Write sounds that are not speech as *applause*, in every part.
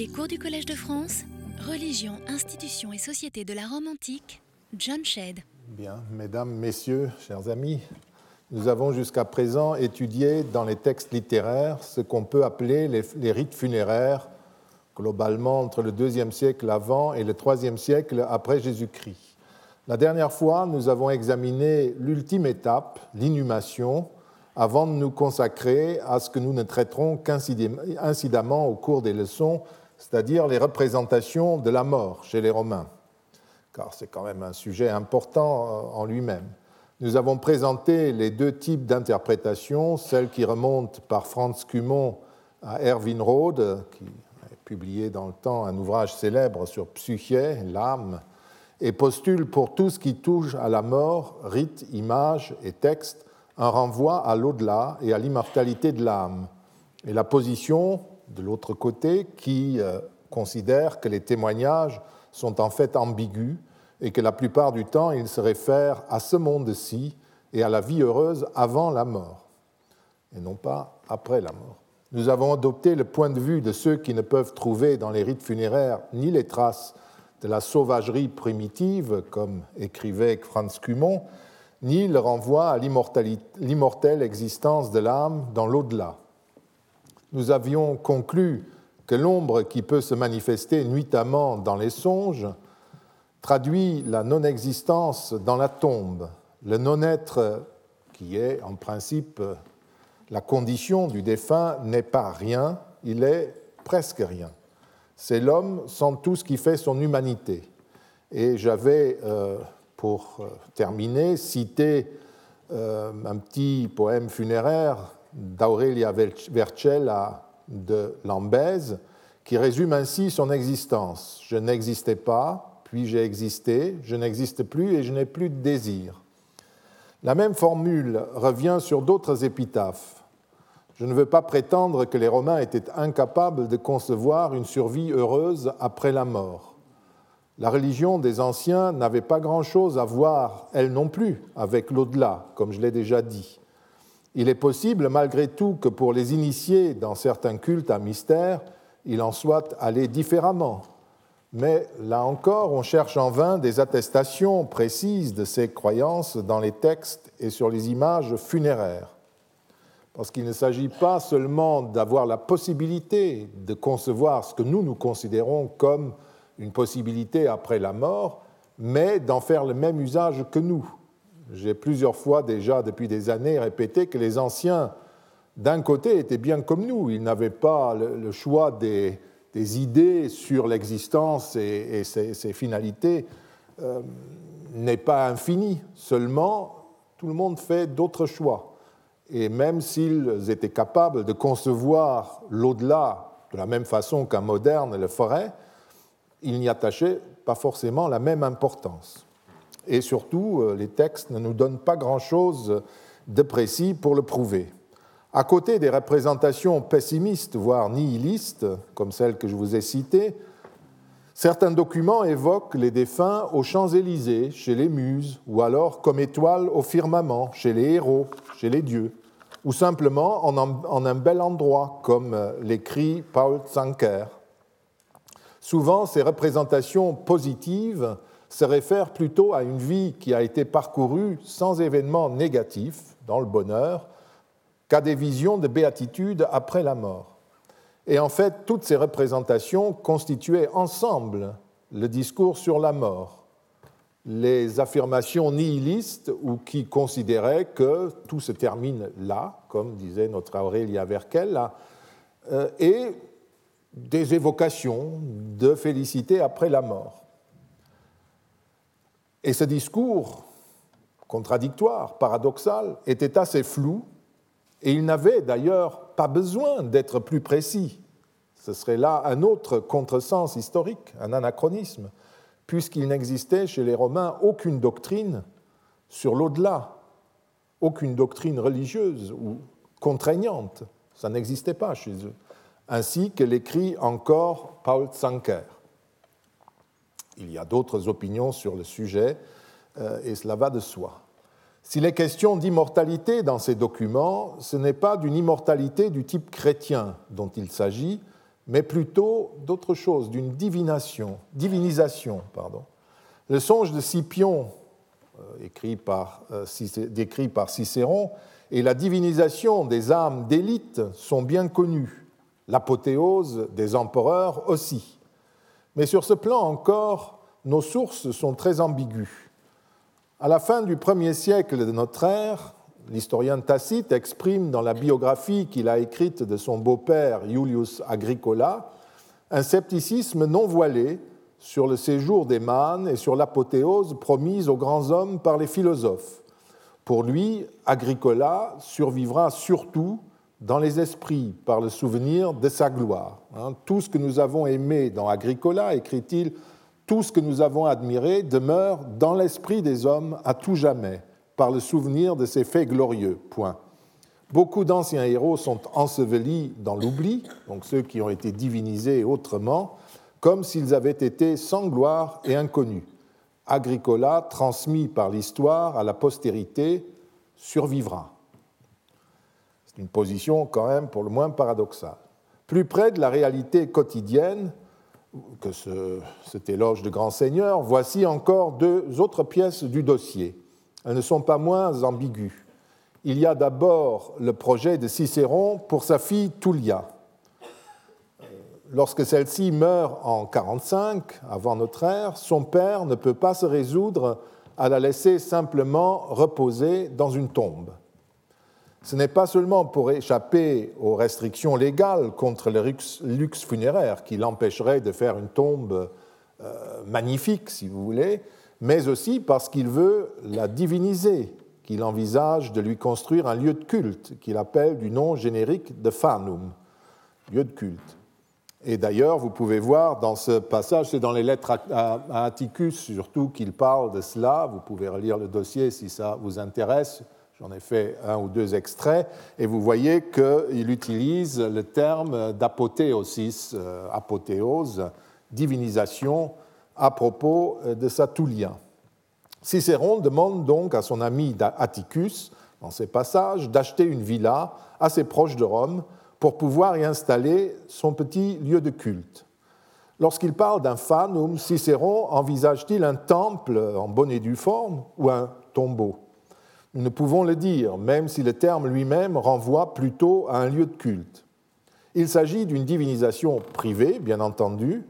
Les cours du Collège de France, Religion, institutions et société de la Rome antique, John Shedd. Bien, mesdames, messieurs, chers amis, nous avons jusqu'à présent étudié dans les textes littéraires ce qu'on peut appeler les, les, rites funéraires, globalement entre le deuxième siècle avant et le troisième siècle après Jésus-Christ. La dernière fois, nous avons examiné l'ultime étape, l'inhumation, avant de nous consacrer à ce que nous ne traiterons qu'incidemment au cours des leçons, c'est-à-dire les représentations de la mort chez les Romains, car c'est quand même un sujet important en lui-même. Nous avons présenté les deux types d'interprétations, celle qui remonte par Franz Cumont à Erwin Rode, qui a publié dans le temps un ouvrage célèbre sur Psyché, l'âme, et postule pour tout ce qui touche à la mort, rite, image et texte, un renvoi à l'au-delà et à l'immortalité de l'âme. Et la position de l'autre côté qui euh, considère que les témoignages sont en fait ambigus et que la plupart du temps ils se réfèrent à ce monde-ci et à la vie heureuse avant la mort, et non pas après la mort. Nous avons adopté le point de vue de ceux qui ne peuvent trouver dans les rites funéraires ni les traces de la sauvagerie primitive, comme écrivait Franz Cumont, ni le renvoi à l'immortelle existence de l'âme dans l'au-delà. Nous avions conclu que l'ombre qui peut se manifester nuitamment dans les songes traduit la non-existence dans la tombe, le non-être qui est en principe la condition du défunt n'est pas rien, il est presque rien. C'est l'homme sans tout ce qui fait son humanité. Et j'avais euh, pour euh, terminer, citer euh, un petit poème funéraire d'Aurelia Vercella de Lambèse, qui résume ainsi son existence. Je n'existais pas, puis j'ai existé, je n'existe plus et je n'ai plus de désir. La même formule revient sur d'autres épitaphes. Je ne veux pas prétendre que les Romains étaient incapables de concevoir une survie heureuse après la mort. La religion des anciens n'avait pas grand-chose à voir, elle non plus, avec l'au-delà, comme je l'ai déjà dit. Il est possible, malgré tout, que pour les initiés dans certains cultes à mystère, il en soit allé différemment. Mais là encore, on cherche en vain des attestations précises de ces croyances dans les textes et sur les images funéraires. Parce qu'il ne s'agit pas seulement d'avoir la possibilité de concevoir ce que nous nous considérons comme une possibilité après la mort, mais d'en faire le même usage que nous. J'ai plusieurs fois déjà, depuis des années, répété que les anciens, d'un côté, étaient bien comme nous. Ils n'avaient pas le choix des, idées sur l'existence et, ses, finalités euh, n'est pas infini. Seulement, tout le monde fait d'autres choix. Et même s'ils étaient capables de concevoir l'au-delà de la même façon qu'un moderne le ferait, il n'y attachait pas forcément la même importance. Et surtout, euh, les textes ne nous donnent pas grand-chose de précis pour le prouver. À côté des représentations pessimistes, voire nihilistes, comme celles que je vous ai citées, certains documents évoquent les défunts aux Champs-Élysées, chez les Muses, ou alors comme étoiles au firmament, chez les héros, chez les dieux, ou simplement en un bel endroit, comme euh, l'écrit Paul Zanker. Souvent, ces représentations positives se réfèrent plutôt à une vie qui a été parcourue sans événements négatifs dans le bonheur qu'à des visions de béatitude après la mort. Et en fait, toutes ces représentations constituaient ensemble le discours sur la mort, les affirmations nihilistes ou qui considéraient que tout se termine là, comme disait notre Aurélia Verkel, euh, et des évocations de félicité après la mort. Et ce discours contradictoire, paradoxal, était assez flou, et il n'avait d'ailleurs pas besoin d'être plus précis. Ce serait là un autre contresens historique, un anachronisme, puisqu'il n'existait chez les Romains aucune doctrine sur l'au-delà, aucune doctrine religieuse ou contraignante. Ça n'existait pas chez eux ainsi que l'écrit encore Paul Zanker. Il y a d'autres opinions sur le sujet, euh, et cela va de soi. S'il est question d'immortalité dans ces documents, ce n'est pas d'une immortalité du type chrétien dont il s'agit, mais plutôt d'autre chose, d'une divination, divinisation. Pardon. Le songe de Scipion, euh, écrit par, euh, décrit par Cicéron, et la divinisation des âmes d'élite sont bien connus, l'apothéose des empereurs aussi. Mais sur ce plan encore, nos sources sont très ambiguës. À la fin du premier siècle de notre ère, l'historien Tacite exprime dans la biographie qu'il a écrite de son beau-père Iulius Agricola un scepticisme non voilé sur le séjour des mânes et sur l'apothéose promise aux grands hommes par les philosophes. Pour lui, Agricola survivra surtout dans les esprits par le souvenir de sa gloire. Hein, tout ce que nous avons aimé dans Agricola, écrit-il, tout ce que nous avons admiré demeure dans l'esprit des hommes à tout jamais par le souvenir de ces faits glorieux. Point. Beaucoup d'anciens héros sont ensevelis dans l'oubli, donc ceux qui ont été divinisés autrement, comme s'ils avaient été sans gloire et inconnus. Agricola, transmis par l'histoire à la postérité, survivra. Une position quand même pour le moins paradoxale. Plus près de la réalité quotidienne que ce, cet éloge de grand seigneur, voici encore deux autres pièces du dossier. Elles ne sont pas moins ambiguës. Il y a d'abord le projet de Cicéron pour sa fille Tullia. Lorsque celle-ci meurt en 45, avant notre ère, son père ne peut pas se résoudre à la laisser simplement reposer dans une tombe. Ce n'est pas seulement pour échapper aux restrictions légales contre le luxe funéraire qui l'empêcherait de faire une tombe euh, magnifique, si vous voulez, mais aussi parce qu'il veut la diviniser, qu'il envisage de lui construire un lieu de culte qu'il appelle du nom générique de Fanum, lieu de culte. Et d'ailleurs, vous pouvez voir dans ce passage, c'est dans les lettres à Atticus surtout qu'il parle de cela, vous pouvez relire le dossier si ça vous intéresse, j'en ai fait un ou deux extraits, et vous voyez qu'il utilise le terme d'apothéosis, euh, apothéose, divinisation, à propos euh, de Satulien. Cicéron demande donc à son ami Atticus, dans ses passages, d'acheter une villa assez proche de Rome pour pouvoir y installer son petit lieu de culte. Lorsqu'il parle d'un fanum, Cicéron envisage-t-il un temple en bonne et due forme ou un tombeau? Nous pouvons le dire, même si le terme lui-même renvoie plutôt à un lieu de culte. Il s'agit d'une divinisation privée, bien entendu,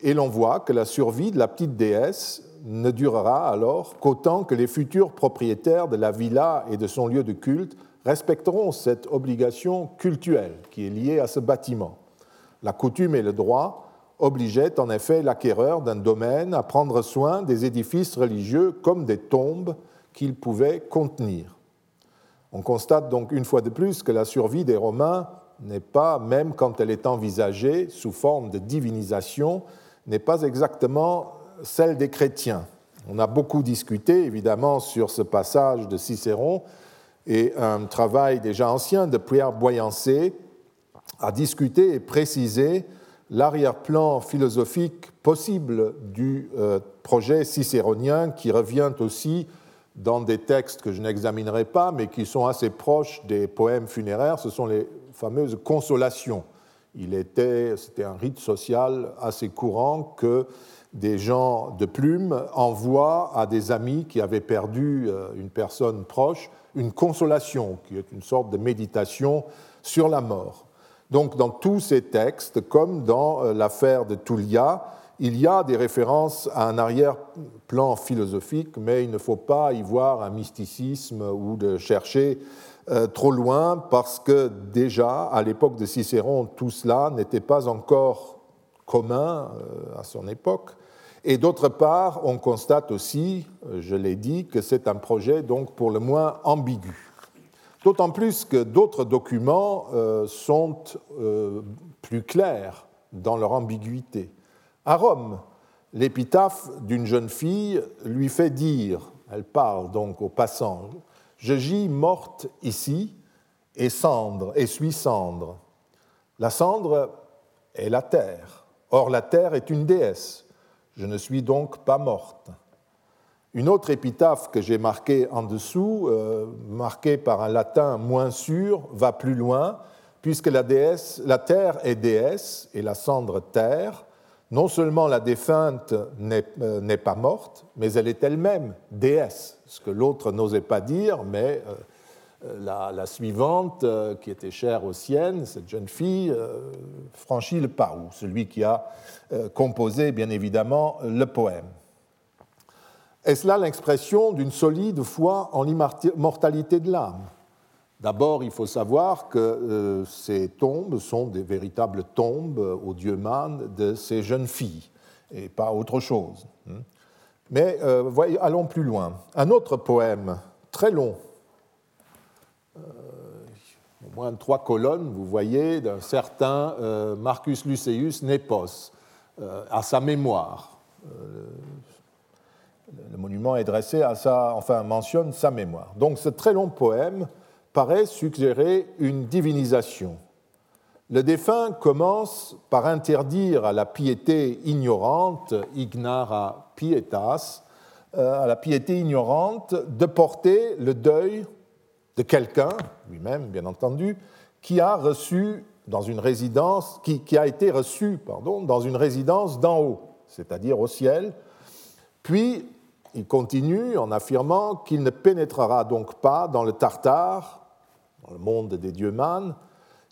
et l'on voit que la survie de la petite déesse ne durera alors qu'autant que les futurs propriétaires de la villa et de son lieu de culte respecteront cette obligation cultuelle qui est liée à ce bâtiment. La coutume et le droit obligeaient en effet l'acquéreur d'un domaine à prendre soin des édifices religieux comme des tombes qu'ils pouvaient contenir. On constate donc une fois de plus que la survie des Romains n'est pas, même quand elle est envisagée sous forme de divinisation, n'est pas exactement celle des chrétiens. On a beaucoup discuté, évidemment, sur ce passage de Cicéron, et un travail déjà ancien de Pierre Boyancé a discuté et précisé l'arrière-plan philosophique possible du euh, projet cicéronien qui revient aussi dans des textes que je n'examinerai pas, mais qui sont assez proches des poèmes funéraires. Ce sont les fameuses consolations il était, c'était un rite social assez courant que des gens de plume envoient à des amis qui avaient perdu euh, une personne proche une consolation, qui est une sorte de méditation sur la mort. Donc dans tous ces textes, comme dans euh, l'affaire de Tullia, il y a des références à un arrière-plan philosophique, mais il ne faut pas y voir un mysticisme ou de chercher euh, trop loin parce que déjà, à l'époque de Cicéron, tout cela n'était pas encore commun euh, à son époque. Et d'autre part, on constate aussi, euh, je l'ai dit, que c'est un projet donc pour le moins ambigu. D'autant plus que d'autres documents sont plus clairs dans leur ambiguïté. À Rome, l'épitaphe d'une jeune fille lui fait dire, elle parle donc aux passants, je gis morte ici, et cendre, et suis cendre. La cendre est la terre. Or, la terre est une déesse. Je ne suis donc pas morte. Une autre épitaphe que j'ai marquée en dessous, euh, marquée par un latin moins sûr, va plus loin, puisque la, terre est déesse et la cendre terre, non seulement la défunte euh, n'est pas morte, mais elle est elle-même déesse, ce que l'autre n'osait pas dire, mais euh, euh, la, suivante, qui était chère aux siennes, cette jeune fille, franchit le pas, ou celui qui a composé, bien évidemment, le poème. Est-ce là l'expression d'une solide foi en l'immortalité de l'âme? D'abord, il faut savoir que euh, ces tombes sont des véritables tombes au dieu Man de ces jeunes filles, et pas autre chose. Hein. Mais euh, allons plus loin. Un autre poème très long, euh, au moins trois colonnes, vous voyez, d'un certain Marcus Luceus Nepos, à sa mémoire. le monument est dressé à sa, enfin mentionne sa mémoire. Donc ce très long poème paraît suggérer une divinisation. Le défunt commence par interdire à la piété ignorante, ignara pietas, euh, à la piété ignorante de porter le deuil de quelqu'un, lui-même bien entendu, qui a reçu dans une résidence, qui, a été reçu pardon, dans une résidence d'en haut, c'est-à-dire au ciel. Puis il continue en affirmant qu'il ne pénétrera donc pas dans le Tartare le monde des dieux mânes,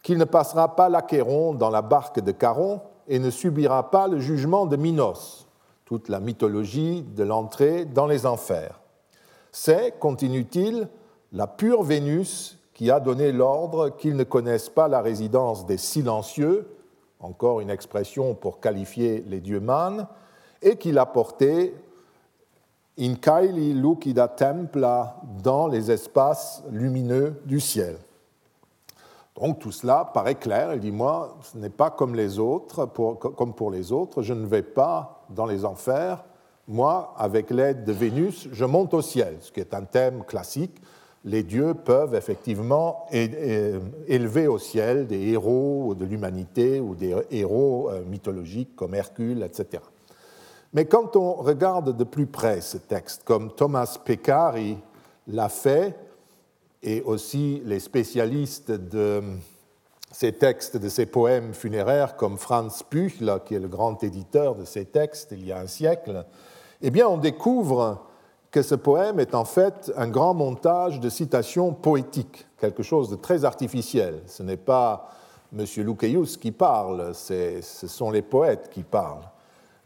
qu'il ne passera pas l'Achéron dans la barque de Caron et ne subira pas le jugement de Minos, toute la mythologie de l'entrée dans les enfers. C'est, continue-t-il, la pure Vénus qui a donné l'ordre qu'ils ne connaissent pas la résidence des silencieux, encore une expression pour qualifier les dieux mânes, et qui l'a porté in caeli lucida templa dans les espaces lumineux du ciel. Donc tout cela paraît clair. Il dit, moi, ce n'est pas comme les autres, comme pour les autres, je ne vais pas dans les enfers. Moi, avec l'aide de Vénus, je monte au ciel, ce qui est un thème classique. Les dieux peuvent effectivement élever au ciel des héros de l'humanité ou des héros euh, mythologiques comme Hercule, etc. Mais quand on regarde de plus près ce texte, comme Thomas Peccari l'a fait, et aussi les spécialistes de ces textes, de ces poèmes funéraires, comme Franz Büchler, qui est le grand éditeur de ces textes il y a un siècle, eh bien, on découvre que ce poème est en fait un grand montage de citations poétiques, quelque chose de très artificiel. Ce n'est pas M. Lucaeus qui parle, ce sont les poètes qui parlent.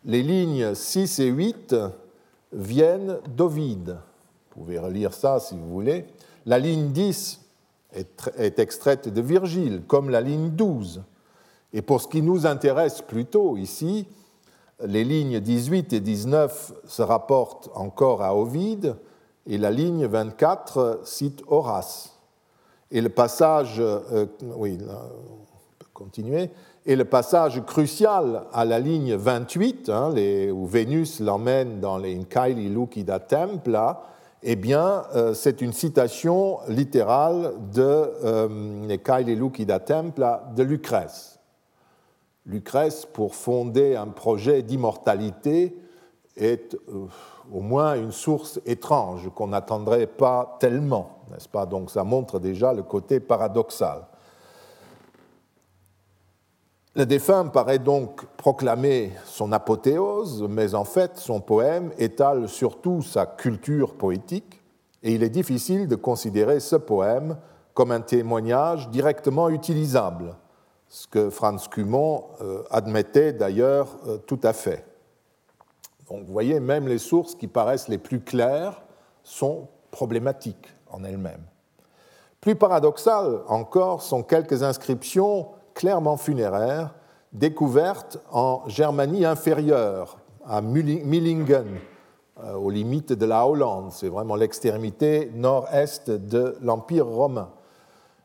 Les lignes 6 et 8 viennent d'Ovide. Vous pouvez relire ça si vous voulez. La ligne 10 est, extraite de Virgile, comme la ligne 12. Et pour ce qui nous intéresse plutôt ici, les lignes 18 et 19 se rapportent encore à Ovide, et la ligne 24 cite Horace. Et le passage, euh, oui, on peut continuer, et le passage crucial à la ligne 28, hein, où Vénus l'emmène dans les Incaili Lucida Templa, eh bien, euh, c'est une citation littérale de euh, de Lucrèce. Lucrèce, pour fonder un projet d'immortalité, est euh, au moins une source étrange qu'on n'attendrait pas tellement, n'est-ce pas? Donc ça montre déjà le côté paradoxal. Le défunt paraît donc proclamer son apothéose, mais en fait son poème étale surtout sa culture poétique, et il est difficile de considérer ce poème comme un témoignage directement utilisable, ce que Franz Cumont euh, admettait d'ailleurs euh, tout à fait. Donc vous voyez, même les sources qui paraissent les plus claires sont problématiques en elles-mêmes. Plus paradoxales encore sont quelques inscriptions clairement funéraire, découverte en Germanie inférieure, à Millingen, euh, aux limites de la Hollande. C'est vraiment l'extrémité nord-est de l'Empire romain.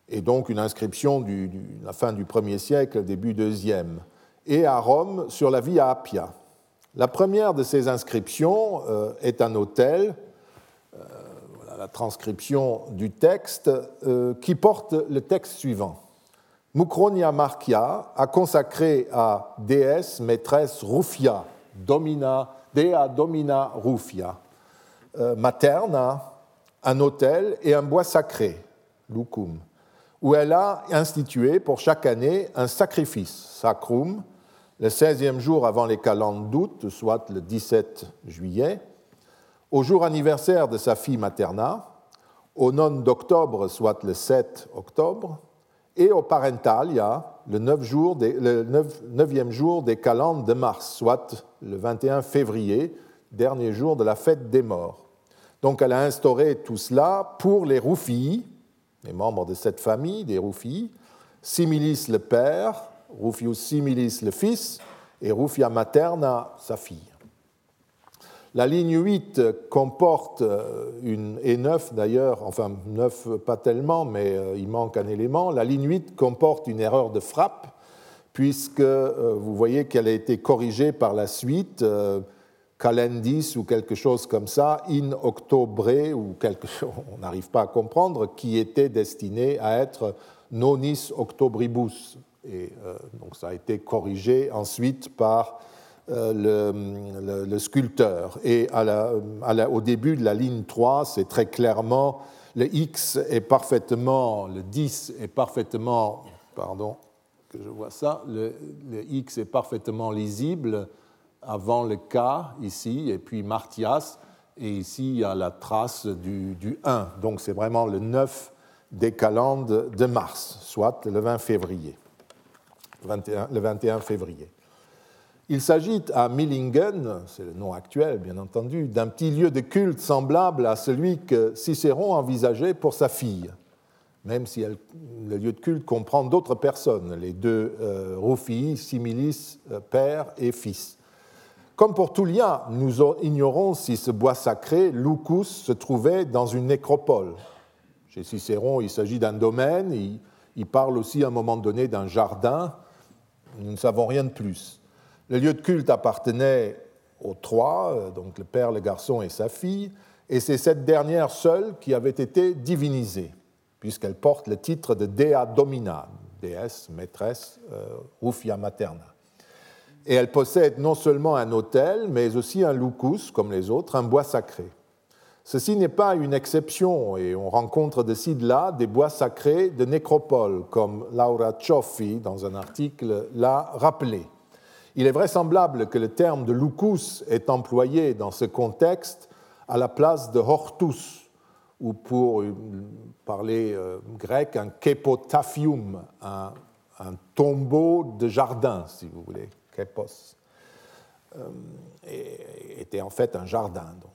Et donc une inscription de la fin du 1er siècle, début 2e. Et à Rome, sur la Via Appia. La première de ces inscriptions euh, est un hôtel, euh, la transcription du texte, qui porte le texte suivant. Mukronia Markia a consacré à déesse maîtresse Rufia, domina, dea domina Rufia, euh, materna, un autel et un bois sacré, lucum, où elle a institué pour chaque année un sacrifice, sacrum, le 16e jour avant les calendes d'août, soit le 17 juillet, au jour anniversaire de sa fille Materna, au non d'octobre, soit le 7 octobre, et au parentalia, le 9 jour des, le 9e jour des calendes de mars, soit le 21 février, dernier jour de la fête des morts. Donc elle a instauré tout cela pour les Roufis, les membres de cette famille, des Roufis, Similis le père, Rufius Similis le fils, et Rufia materna sa fille. La ligne 8 comporte euh, une, et 9 d'ailleurs, enfin 9 pas tellement, mais euh, il manque un élément. La ligne 8 comporte une erreur de frappe, puisque euh, vous voyez qu'elle a été corrigée par la suite, calendis ou quelque chose comme ça, in octobre ou quelque chose, *laughs* on n'arrive pas à comprendre, qui était destiné à être nonis octobribus. Et donc ça a été corrigé ensuite par euh, le, sculpteur. Et au début de la ligne 3, c'est très clairement, le X est parfaitement, le 10 est parfaitement, pardon, que je vois ça, le, X est parfaitement lisible avant le K ici, et puis Martias, et ici il y a la trace du, du 1. Donc c'est vraiment le 9 des calendes de mars, soit le 20 février. 21, le 21 février. Il s'agit à Millingen, c'est le nom actuel bien entendu, d'un petit lieu de culte semblable à celui que Cicéron envisageait pour sa fille, même si le lieu de culte comprend d'autres personnes, les deux euh, Rufii, Similis, euh, père et fils. Comme pour Tullia, nous ignorons si ce bois sacré, Lucus, se trouvait dans une nécropole. Chez Cicéron, il s'agit d'un domaine, il, il parle aussi à un moment donné d'un jardin, nous ne savons rien de plus. Le lieu de culte appartenait aux trois, euh, donc le père, le garçon et sa fille, et c'est cette dernière seule qui avait été divinisée, puisqu'elle porte le titre de Dea Domina, déesse, maîtresse, euh, Rufia Materna. Et elle possède non seulement un autel, mais aussi un lucus, comme les autres, un bois sacré. Ceci n'est pas une exception, et on rencontre de ci de là des bois sacrés de nécropole, comme Laura Cioffi, dans un article, l'a rappelé. Il est vraisemblable que le terme de lucus est employé dans ce contexte à la place de hortus, ou pour parler euh, grec, un kepotaphium, un, tombeau de jardin, si vous voulez, kepos, euh, était en fait un jardin. Donc.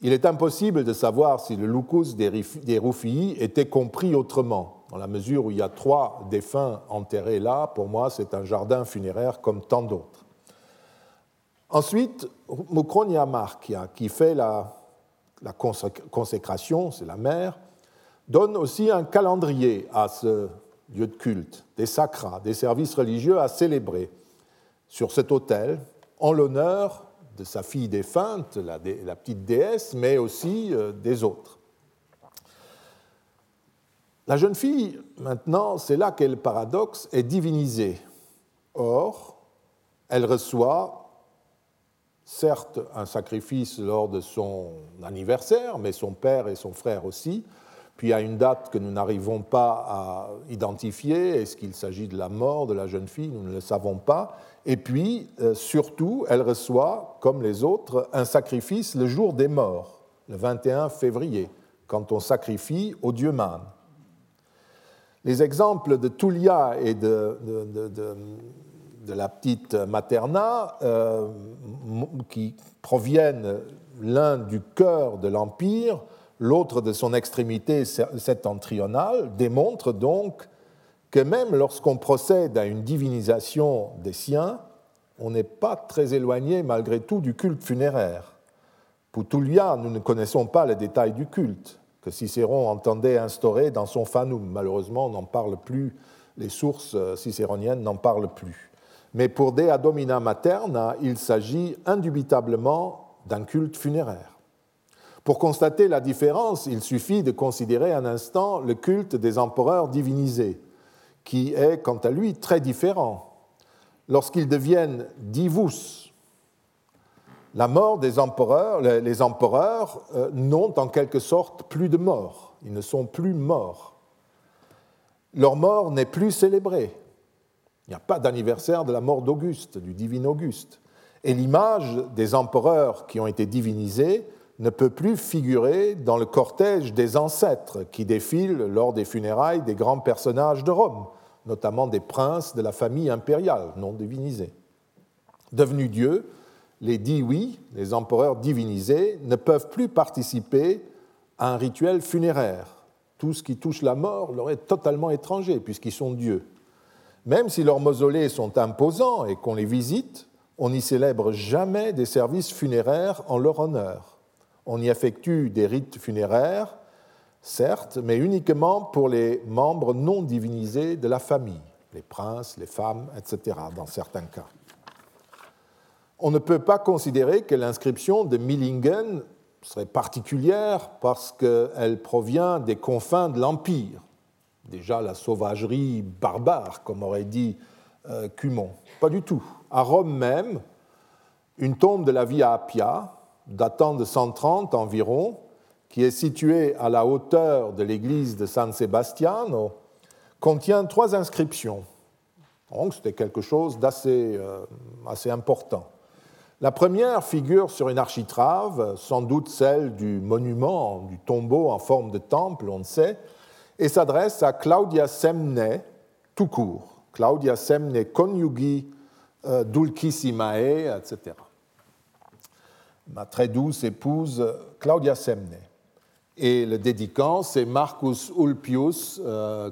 Il est impossible de savoir si le lucus des Rufii était compris autrement. Dans la mesure où il y a trois défunts enterrés là, pour moi, c'est un jardin funéraire comme tant d'autres. Ensuite, Mukronia Markia, qui fait la, consécration, c'est la mère, donne aussi un calendrier à ce lieu de culte, des sacras, des services religieux à célébrer sur cet autel en l'honneur de sa fille défunte, la, petite déesse, mais aussi euh, des autres. La jeune fille, maintenant, c'est là qu'est le paradoxe, est divinisée. Or, elle reçoit certes un sacrifice lors de son anniversaire, mais son père et son frère aussi, puis à une date que nous n'arrivons pas à identifier, est-ce qu'il s'agit de la mort de la jeune fille, nous ne le savons pas, et puis euh, surtout, elle reçoit, comme les autres, un sacrifice le jour des morts, le 21 février, quand on sacrifie au dieu Man. Les exemples de Tulia et de la petite Materna, euh, qui proviennent l'un du cœur de l'Empire, l'autre de son extrémité septentrionale, démontrent donc que même lorsqu'on procède à une divinisation des siens, on n'est pas très éloigné malgré tout du culte funéraire. Pour Tullia, nous ne connaissons pas les détails du culte que Cicéron entendait instaurer dans son Fanum. Malheureusement, on n'en parle plus, les sources cicéroniennes n'en parlent plus. Mais pour Dea Domina Materna, il s'agit indubitablement d'un culte funéraire. Pour constater la différence, il suffit de considérer un instant le culte des empereurs divinisés, qui est quant à lui très différent. Lorsqu'ils deviennent divus, la mort des empereurs, les empereurs euh, n'ont en quelque sorte plus de mort, ils ne sont plus morts. leur mort n'est plus célébrée. Il n'y a pas d'anniversaire de la mort d'Auguste, du divin Auguste. Et l'image des empereurs qui ont été divinisés ne peut plus figurer dans le cortège des ancêtres qui défilent lors des funérailles des grands personnages de Rome, notamment des princes de la famille impériale non divinisés. Devenus dieux, les oui, les empereurs divinisés, ne peuvent plus participer à un rituel funéraire. Tout ce qui touche la mort leur est totalement étranger, puisqu'ils sont dieux. Même si leurs mausolées sont imposants et qu'on les visite, on n'y célèbre jamais des services funéraires en leur honneur. On y effectue des rites funéraires, certes, mais uniquement pour les membres non divinisés de la famille, les princes, les femmes, etc., dans certains cas. On ne peut pas considérer que l'inscription de Millingen serait particulière parce qu'elle provient des confins de l'Empire. Déjà la sauvagerie barbare, comme aurait dit euh, Cumon. Pas du tout. À Rome même, une tombe de la Via Appia, datant de 130 environ, qui est située à la hauteur de l'église de San Sebastiano, contient trois inscriptions. Donc c'était quelque chose d'assez euh, important. La première figure sur une architrave, sans doute celle du monument, du tombeau en forme de temple, on ne sait, et s'adresse à Claudia Semne, tout court. Claudia Semne coniugi euh, dulcissimae, etc. Ma très douce épouse Claudia Semne. Et le dédicant, c'est Marcus Ulpius euh,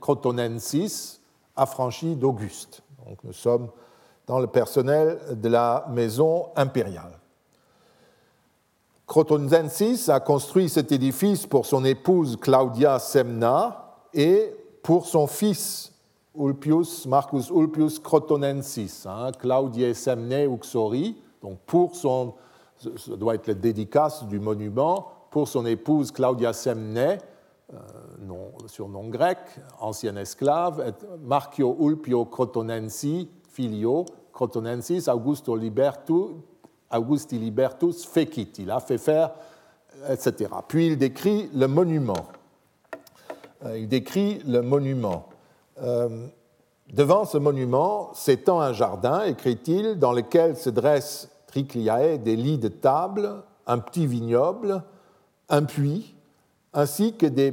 Crotonensis, affranchi d'Auguste. Donc nous sommes dans le personnel de la maison impériale. Crotonensis a construit cet édifice pour son épouse Claudia Semna et pour son fils Ulpius, Marcus Ulpius Crotonensis, hein, Claudiae Semne Uxori, donc pour son, ce doit être le dédicace du monument, pour son épouse Claudia Semne, euh, nom, surnom grec, ancienne esclave, Marcio Ulpio Crotonensi, filio, Crotonensis Augusto Libertu, Augusti Libertus fecit. Il a fait faire, etc. Puis il décrit le monument. Euh, il décrit le monument. Euh, devant ce monument s'étend un jardin, écrit-il, dans lequel se dressent tricliae des lits de table, un petit vignoble, un puits, ainsi que des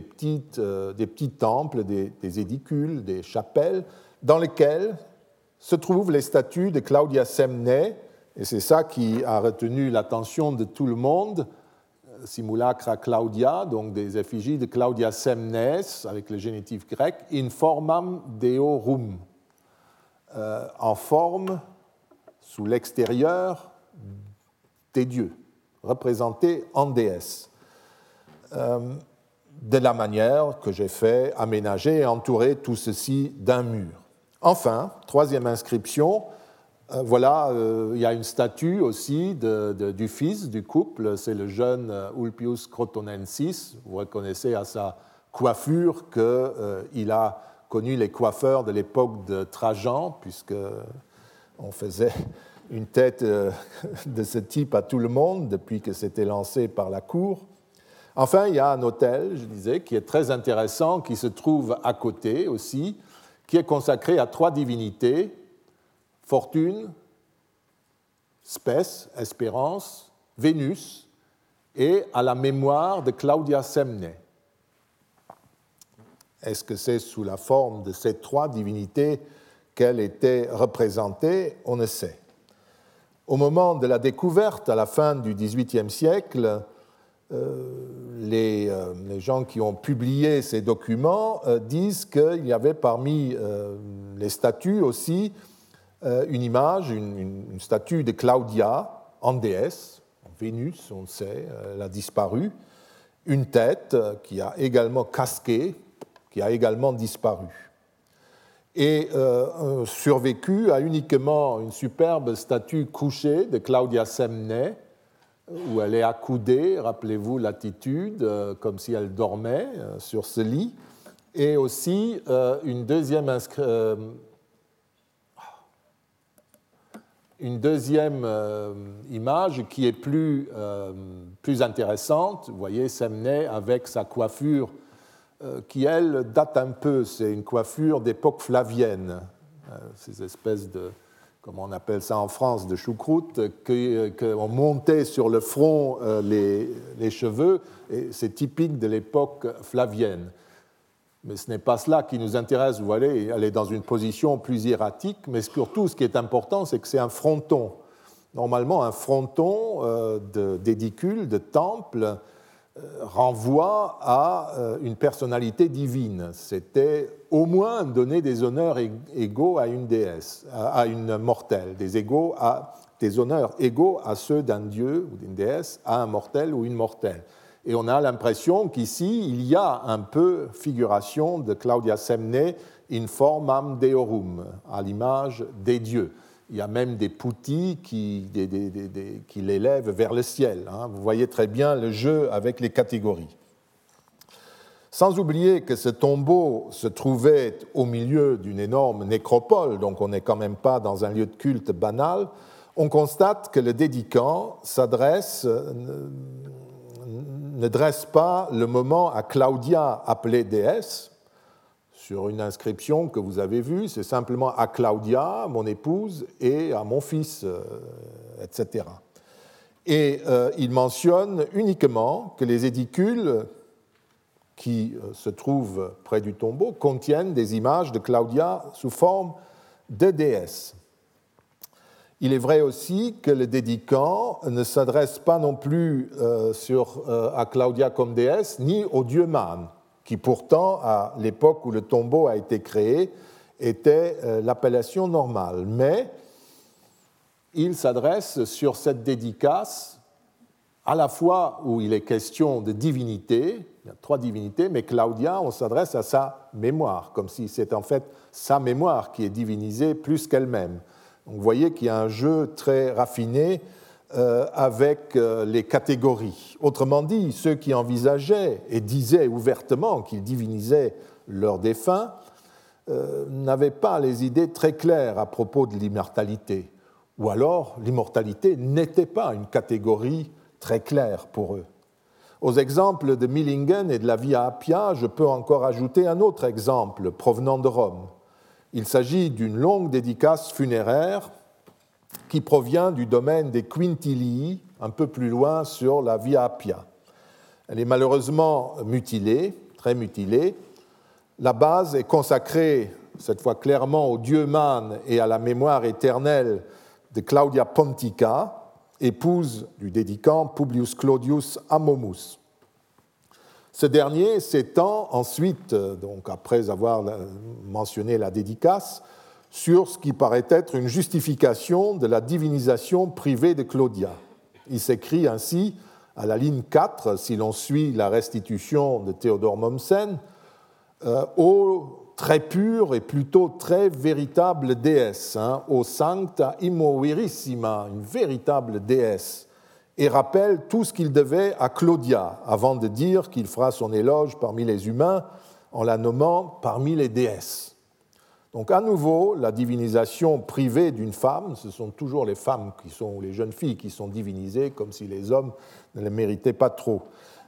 petites, euh, des petits temples, des édicules, des chapelles, dans lesquels se trouvent les statues de Claudia Semne, et c'est ça qui a retenu l'attention de tout le monde, simulacra Claudia, donc des effigies de Claudia Semnes, avec le génitif grec, in formam deorum, euh, en forme, sous l'extérieur, des dieux, représentés en déesse. Euh, de la manière que j'ai fait aménager et entourer tout ceci d'un mur. Enfin, troisième inscription, euh, voilà, euh, il y a une statue aussi du fils du couple, c'est le jeune euh, Ulpius Crotonensis. Vous reconnaissez à sa coiffure qu'il a connu les coiffeurs de l'époque de Trajan, puisqu'on faisait une tête *laughs* de ce type à tout le monde depuis que c'était lancé par la cour. Enfin, il y a un hôtel, je disais, qui est très intéressant, qui se trouve à côté aussi, qui est consacré à trois divinités, fortune, spèce, espérance, Vénus, et à la mémoire de Claudia Semne. Est-ce que c'est sous la forme de ces trois divinités qu'elle était représentée? On ne sait. Au moment de la découverte, à la fin du XVIIIe siècle, les, euh, les, gens qui ont publié ces documents euh, disent qu'il y avait parmi les statues aussi une image, une, statue de Claudia en déesse, Vénus, on le sait, elle a disparu, une tête qui a également casqué, qui a également disparu. Et survécu a uniquement une superbe statue couchée de Claudia Semne, où elle est accoudée, rappelez-vous l'attitude, euh, comme si elle dormait euh, sur ce lit, et aussi euh, une deuxième, image qui est plus, plus intéressante. Vous voyez Semney avec sa coiffure qui, elle, date un peu. C'est une coiffure d'époque flavienne, ces espèces de, comme on appelle ça en France, de choucroute, qu'on montait sur le front les, les cheveux, c'est typique de l'époque flavienne. Mais ce n'est pas cela qui nous intéresse, vous voyez, elle est dans une position plus hiératique, mais surtout ce qui est important, c'est que c'est un fronton. Normalement, un fronton euh, d'édicule, de, temple, euh, renvoie à euh, une personnalité divine. C'était au moins donner des honneurs égaux à une déesse, à une mortelle, des, égaux à, des honneurs égaux à ceux d'un dieu ou d'une déesse, à un mortel ou une mortelle. Et on a l'impression qu'ici, il y a un peu figuration de Claudia Semne in formam deorum, à l'image des dieux. Il y a même des poutis qui, qui l'élèvent vers le ciel. Hein. Vous voyez très bien le jeu avec les catégories. Sans oublier que ce tombeau se trouvait au milieu d'une énorme nécropole, donc on n'est quand même pas dans un lieu de culte banal, on constate que le dédicant ne dresse pas le moment à Claudia appelée déesse, sur une inscription que vous avez vue, c'est simplement à Claudia, mon épouse, et à mon fils, euh, etc. Et euh, il mentionne uniquement que les édicules qui euh, se trouvent près du tombeau contiennent des images de Claudia sous forme de déesse. Il est vrai aussi que le dédicant ne s'adresse pas non plus euh, sur, euh, à Claudia comme déesse, ni au dieu Man, qui pourtant, à l'époque où le tombeau a été créé, était euh, l'appellation normale. Mais il s'adresse sur cette dédicace à la fois où il est question de divinité, il y a trois divinités, mais Claudia, on s'adresse à sa mémoire, comme si c'est en fait sa mémoire qui est divinisée plus qu'elle-même vous voyez qu'il y a un jeu très raffiné avec euh, les catégories. Autrement dit, ceux qui envisageaient et disaient ouvertement qu'ils divinisaient leurs défunts euh, n'avaient pas les idées très claires à propos de l'immortalité. Ou alors, l'immortalité n'était pas une catégorie très claire pour eux. Aux exemples de Millingen et de la Via Appia, je peux encore ajouter un autre exemple provenant de Rome. Il s'agit d'une longue dédicace funéraire qui provient du domaine des Quintilii, un peu plus loin sur la Via Appia. Elle est malheureusement mutilée, très mutilée. La base est consacrée, cette fois clairement au dieu Man et à la mémoire éternelle de Claudia Pontica, épouse du dédicant Publius Claudius Amomus. Ce dernier s'étend ensuite, euh, donc après avoir mentionné la dédicace, sur ce qui paraît être une justification de la divinisation privée de Claudia. Il s'écrit ainsi à la ligne 4, si l'on suit la restitution de Théodore Mommsen, euh, ô très pure et plutôt très véritable déesse, hein, ô sancta immovirissima, une véritable déesse et rappelle tout ce qu'il devait à Claudia, avant de dire qu'il fera son éloge parmi les humains en la nommant parmi les déesses. Donc à nouveau, la divinisation privée d'une femme, ce sont toujours les femmes qui sont, les jeunes filles qui sont divinisées, comme si les hommes ne les méritaient pas trop.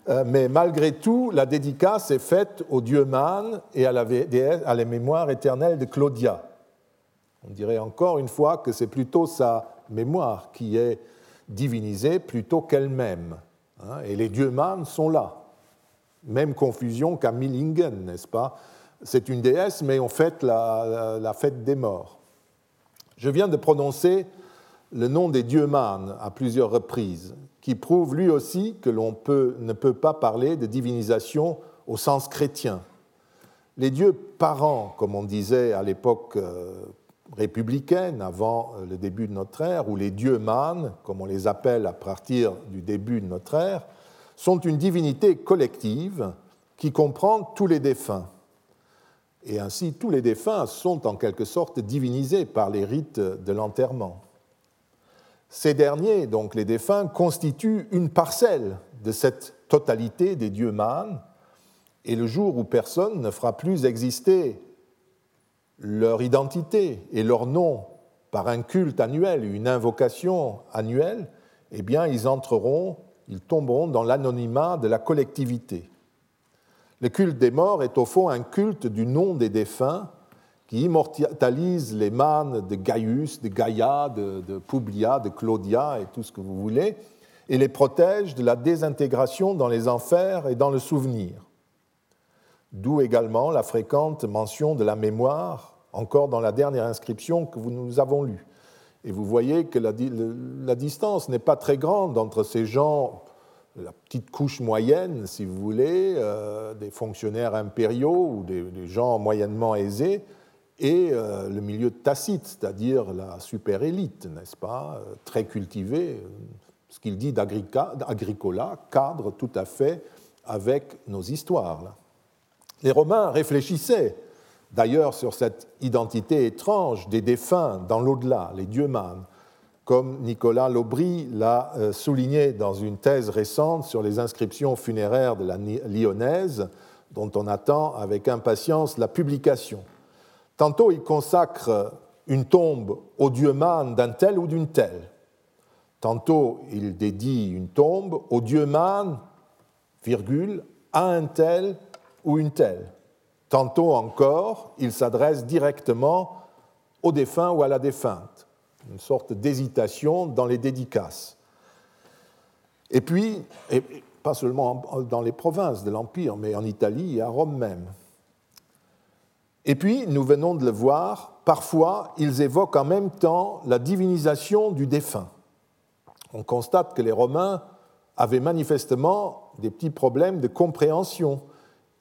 Euh, mais malgré tout, la dédicace est faite au dieu Man et à la, mémoire éternelle de Claudia. On dirait encore une fois que c'est plutôt sa mémoire qui est divinisée plutôt qu'elle-même. Hein, et les dieux mânes sont là. Même confusion qu'à Millingen, n'est-ce pas? C'est une déesse, mais on fête la, fête des morts. Je viens de prononcer le nom des dieux mânes à plusieurs reprises, qui prouve lui aussi que l'on ne peut pas parler de divinisation au sens chrétien. Les dieux parents, comme on disait à l'époque euh, républicaine avant euh, le début de notre ère, ou les dieux mânes, comme on les appelle à partir du début de notre ère, sont une divinité collective qui comprend tous les défunts. Et ainsi, tous les défunts sont en quelque sorte divinisés par les rites de l'enterrement. Ces derniers, donc les défunts, constituent une parcelle de cette totalité des dieux mânes, et le jour où personne ne fera plus exister leur identité et leur nom par un culte annuel, une invocation annuelle, eh bien, ils entreront, ils tomberont dans l'anonymat de la collectivité. Le culte des morts est au fond un culte du nom des défunts qui immortalise les mânes de Gaius, de Gaïa, de, Publia, de Claudia et tout ce que vous voulez, et les protège de la désintégration dans les enfers et dans le souvenir. D'où également la fréquente mention de la mémoire, encore dans la dernière inscription que nous avons lue. Et vous voyez que la distance n'est pas très grande entre ces gens, la petite couche moyenne, si vous voulez, euh, des fonctionnaires impériaux ou des, gens moyennement aisés, et euh, le milieu tacite, c'est-à-dire la super élite, n'est-ce pas, euh, très cultivée, ce qu'il dit d'agricola cadre tout à fait avec nos histoires. Les Romains réfléchissaient d'ailleurs sur cette identité étrange des défunts dans l'au-delà, les dieux mânes, comme Nicolas Laubry l'a euh, souligné dans une thèse récente sur les inscriptions funéraires de la lyonnaise, dont on attend avec impatience la publication. Tantôt il consacre une tombe au dieu mâne d'un tel ou d'une telle. Tantôt il dédie une tombe au dieu mâne, virgule, à un tel ou une telle. Tantôt encore, il s'adresse directement au défunt ou à la défunte, une sorte d'hésitation dans les dédicaces. Et puis, et pas seulement dans les provinces de l'Empire, mais en Italie et à Rome même. Et puis, nous venons de le voir, parfois, ils évoquent en même temps la divinisation du défunt. On constate que les Romains avaient manifestement des petits problèmes de compréhension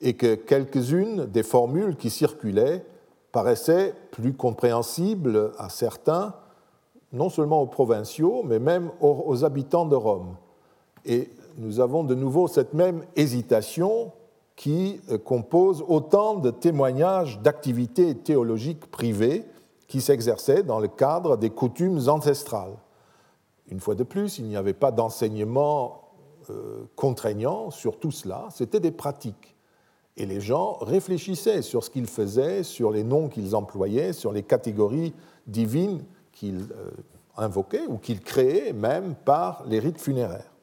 et que quelques-unes des formules qui circulaient paraissaient plus compréhensibles à certains, non seulement aux provinciaux, mais même aux habitants de Rome. Et nous avons de nouveau cette même hésitation qui euh, compose autant de témoignages d'activités théologiques privées qui s'exerçaient dans le cadre des coutumes ancestrales. Une fois de plus, il n'y avait pas d'enseignement euh, contraignant sur tout cela, c'était des pratiques. Et les gens réfléchissaient sur ce qu'ils faisaient, sur les noms qu'ils employaient, sur les catégories divines qu'ils euh, invoquaient ou qu'ils créaient même par les rites funéraires.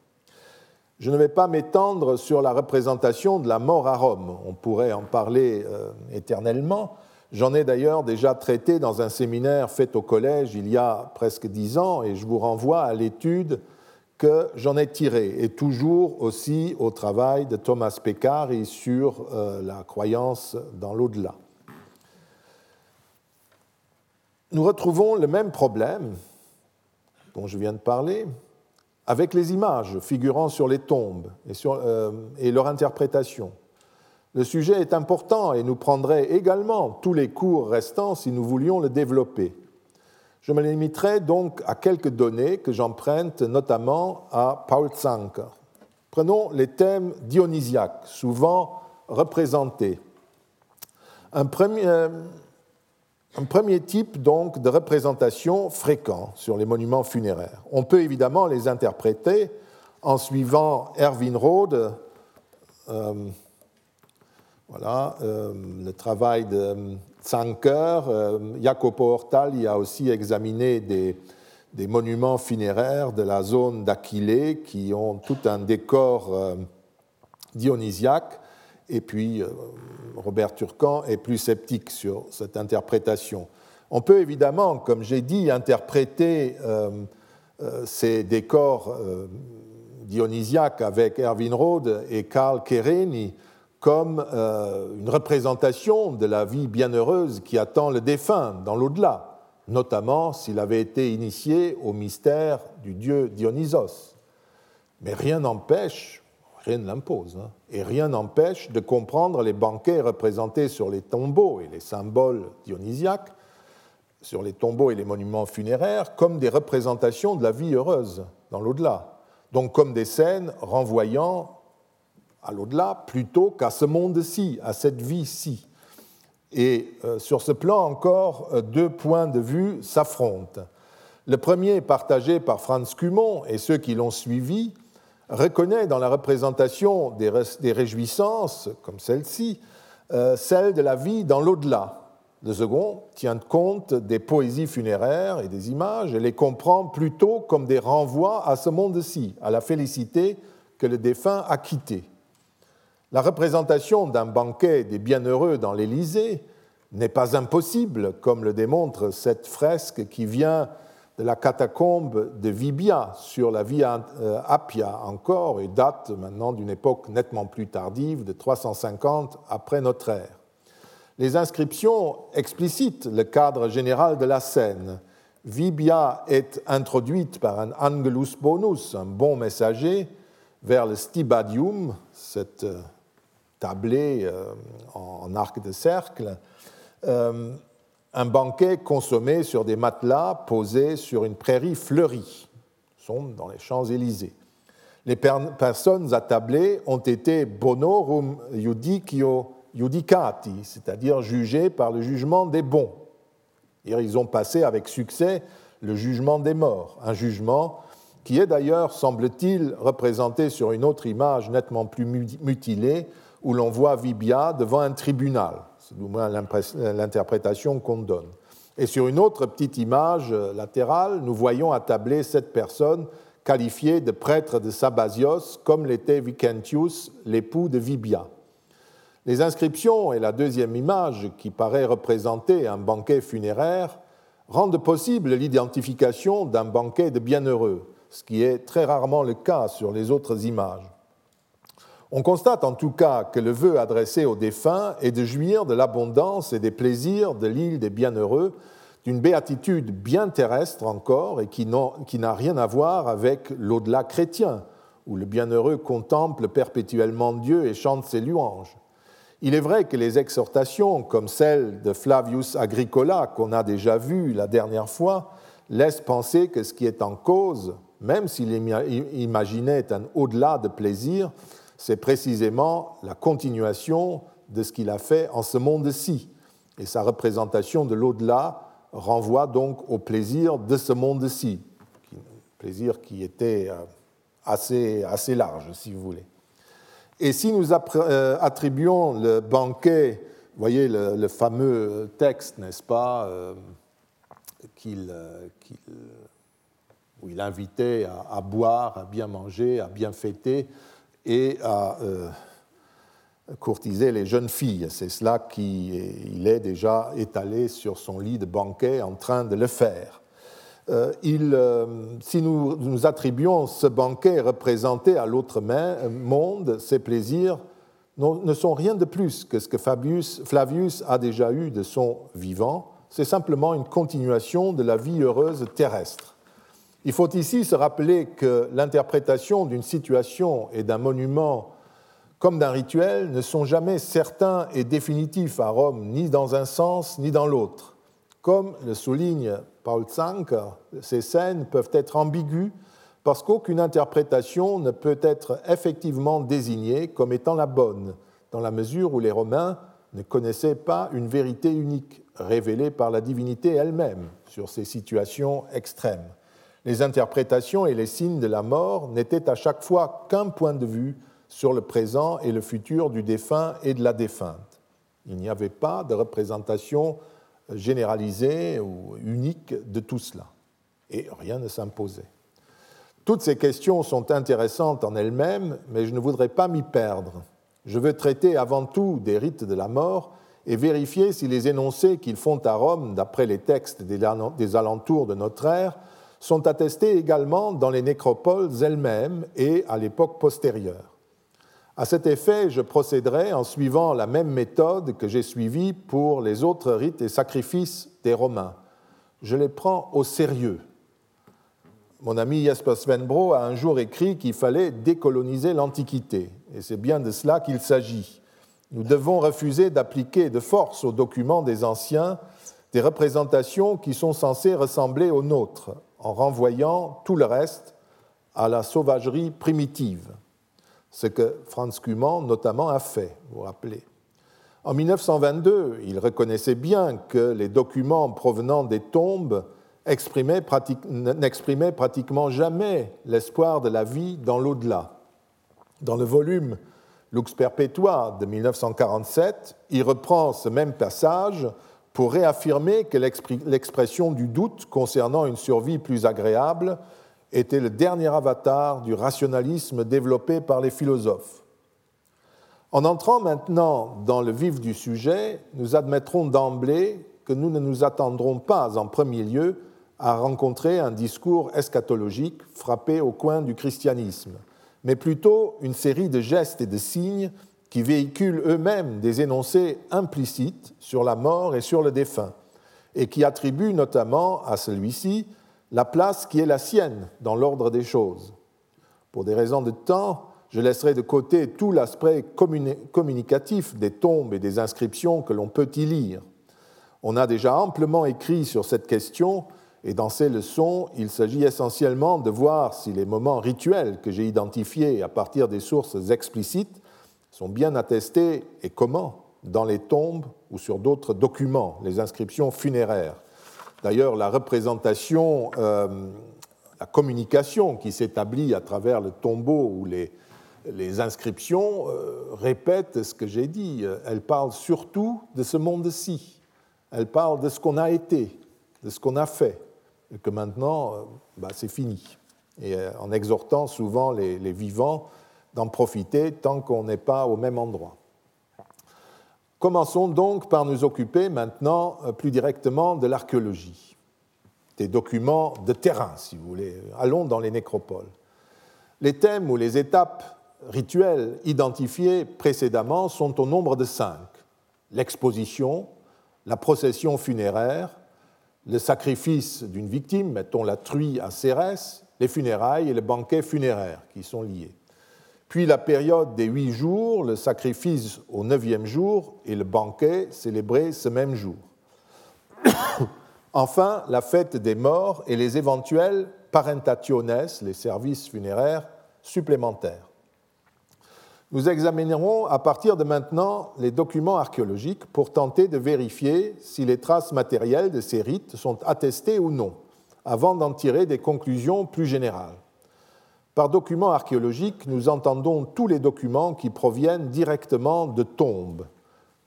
Je ne vais pas m'étendre sur la représentation de la mort à Rome, on pourrait en parler euh, éternellement. J'en ai d'ailleurs déjà traité dans un séminaire fait au collège il y a presque dix ans et je vous renvoie à l'étude que j'en ai tirée et toujours aussi au travail de Thomas Peccari sur euh, la croyance dans l'au-delà. Nous retrouvons le même problème dont je viens de parler, avec les images figurant sur les tombes euh, et leur interprétation. Le sujet est important et nous prendrait également tous les cours restants si nous voulions le développer. Je me limiterai donc à quelques données que j'emprunte notamment à Paul Zanker. Prenons les thèmes dionysiaques, souvent représentés. Un premier, un premier type donc de représentation fréquent sur les monuments funéraires. On peut évidemment les interpréter en suivant Erwin Rode, euh, voilà, euh, le travail de Zanker. Euh, Jacopo Ortali a aussi examiné des, des, monuments funéraires de la zone d'Aquilée qui ont tout un décor dionysiaque et puis euh, Robert Turcan est plus sceptique sur cette interprétation. On peut évidemment, comme j'ai dit, interpréter euh, euh, ces décors dionysiaques avec Erwin Rode et Karl Kereni comme une représentation de la vie bienheureuse qui attend le défunt dans l'au-delà, notamment s'il avait été initié au mystère du dieu Dionysos. Mais rien n'empêche Rien ne l'impose. Hein. Et rien n'empêche de comprendre les banquets représentés sur les tombeaux et les symboles dionysiaques, sur les tombeaux et les monuments funéraires, comme des représentations de la vie heureuse dans l'au-delà. Donc comme des scènes renvoyant à l'au-delà plutôt qu'à ce monde-ci, à cette vie-ci. Et euh, sur ce plan encore, euh, deux points de vue s'affrontent. Le premier, partagé par Franz Cumont et ceux qui l'ont suivi, reconnaît dans la représentation des réjouissances, comme celle-ci, euh, celle de la vie dans l'au-delà. Le second tient compte des poésies funéraires et des images et les comprend plutôt comme des renvois à ce monde-ci, à la félicité que le défunt a quitté. La représentation d'un banquet des bienheureux dans l'Élysée n'est pas impossible, comme le démontre cette fresque qui vient de la catacombe de Vibia sur la Via euh, Appia encore et date maintenant d'une époque nettement plus tardive, de 350 après notre ère. Les inscriptions explicitent le cadre général de la scène. Vibia est introduite par un angelus bonus, un bon messager, vers le stibadium, cette euh, tablée euh, en arc de cercle, un banquet consommé sur des matelas posés sur une prairie fleurie. sont dans les Champs-Élysées. Les personnes attablées ont été bonorum judicio judicati, c'est-à-dire jugées par le jugement des bons. Ils ont passé avec succès le jugement des morts, un jugement qui est d'ailleurs, semble-t-il, représenté sur une autre image nettement plus mutilée, où l'on voit Vibia devant un tribunal. C'est du moins l'interprétation qu'on donne. Et sur une autre petite image latérale, nous voyons attablé cette personne qualifiée de prêtre de Sabasios, comme l'était Vicentius, l'époux de Vibia. Les inscriptions et la deuxième image, qui paraît représenter un banquet funéraire, rendent possible l'identification d'un banquet de bienheureux, ce qui est très rarement le cas sur les autres images. On constate en tout cas que le vœu adressé aux défunts est de jouir de l'abondance et des plaisirs de l'île des bienheureux, d'une béatitude bien terrestre encore et qui n'a rien à voir avec l'au-delà chrétien, où le bienheureux contemple perpétuellement Dieu et chante ses louanges. Il est vrai que les exhortations, comme celle de Flavius Agricola qu'on a déjà vue la dernière fois, laissent penser que ce qui est en cause, même s'il imaginait un au-delà de plaisir, c'est précisément la continuation de ce qu'il a fait en ce monde-ci. Et sa représentation de l'au-delà renvoie donc au plaisir de ce monde-ci, plaisir qui était euh, assez, assez large, si vous voulez. Et si nous euh, attribuons le banquet, vous voyez le, fameux texte, n'est-ce pas, euh, où il invitait à, boire, à bien manger, à bien fêter, et à euh, courtiser les jeunes filles. C'est cela qu'il est déjà étalé sur son lit de banquet en train de le faire. Euh, il, euh, si nous, nous attribuons ce banquet représenté à l'autre monde, ces plaisirs ne sont rien de plus que ce que Flavius a déjà eu de son vivant, c'est simplement une continuation de la vie heureuse terrestre. Il faut ici se rappeler que l'interprétation d'une situation et d'un monument comme d'un rituel ne sont jamais certains et définitifs à Rome, ni dans un sens ni dans l'autre. Comme le souligne Paul Zanker, ces scènes peuvent être ambiguës parce qu'aucune interprétation ne peut être effectivement désignée comme étant la bonne, dans la mesure où les Romains ne connaissaient pas une vérité unique révélée par la divinité elle-même sur ces situations extrêmes les interprétations et les signes de la mort n'étaient à chaque fois qu'un point de vue sur le présent et le futur du défunt et de la défunte. Il n'y avait pas de représentation généralisée ou unique de tout cela. Et rien ne s'imposait. Toutes ces questions sont intéressantes en elles-mêmes, mais je ne voudrais pas m'y perdre. Je veux traiter avant tout des rites de la mort et vérifier si les énoncés qu'ils font à Rome, d'après les textes des alentours de notre ère, sont attestés également dans les nécropoles elles-mêmes et à l'époque postérieure. À cet effet, je procéderai en suivant la même méthode que j'ai suivie pour les autres rites et sacrifices des Romains. Je les prends au sérieux. Mon ami Jesper Svenbro a un jour écrit qu'il fallait décoloniser l'Antiquité, et c'est bien de cela qu'il s'agit. Nous devons refuser d'appliquer de force aux documents des anciens des représentations qui sont censées ressembler aux nôtres, en renvoyant tout le reste à la sauvagerie primitive, ce que Franz Kuhmann notamment a fait, vous vous rappelez. En 1922, il reconnaissait bien que les documents provenant des tombes n'exprimaient pratiquement jamais l'espoir de la vie dans l'au-delà. Dans le volume Lux Perpetua de 1947, il reprend ce même passage pour réaffirmer que l'expression du doute concernant une survie plus agréable était le dernier avatar du rationalisme développé par les philosophes. En entrant maintenant dans le vif du sujet, nous admettrons d'emblée que nous ne nous attendrons pas en premier lieu à rencontrer un discours eschatologique frappé au coin du christianisme, mais plutôt une série de gestes et de signes qui véhiculent eux-mêmes des énoncés implicites sur la mort et sur le défunt, et qui attribuent notamment à celui-ci la place qui est la sienne dans l'ordre des choses. Pour des raisons de temps, je laisserai de côté tout l'aspect communicatif des tombes et des inscriptions que l'on peut y lire. On a déjà amplement écrit sur cette question et dans ces leçons, il s'agit essentiellement de voir si les moments rituels que j'ai identifiés à partir des sources explicites sont bien attestés et comment dans les tombes ou sur d'autres documents, les inscriptions funéraires. D'ailleurs, la représentation, euh, la communication qui s'établit à travers le tombeau ou les, les inscriptions euh, répète ce que j'ai dit. Elle parle surtout de ce monde-ci. Elle parle de ce qu'on a été, de ce qu'on a fait, et que maintenant, euh, bah, c'est fini. Et euh, en exhortant souvent les, les vivants d'en profiter tant qu'on n'est pas au même endroit. Commençons donc par nous occuper maintenant plus directement de l'archéologie, des documents de terrain, si vous voulez. Allons dans les nécropoles. Les thèmes ou les étapes rituels identifiés précédemment sont au nombre de cinq. L'exposition, la procession funéraire, le sacrifice d'une victime, mettons la truie à Cérès, les funérailles et le banquet funéraire qui sont liés. Puis la période des huit jours, le sacrifice au neuvième jour et le banquet célébré ce même jour. *coughs* enfin, la fête des morts et les éventuels parentationes, les services funéraires supplémentaires. Nous examinerons à partir de maintenant les documents archéologiques pour tenter de vérifier si les traces matérielles de ces rites sont attestées ou non, avant d'en tirer des conclusions plus générales. Par documents archéologiques, nous entendons tous les documents qui proviennent directement de tombes,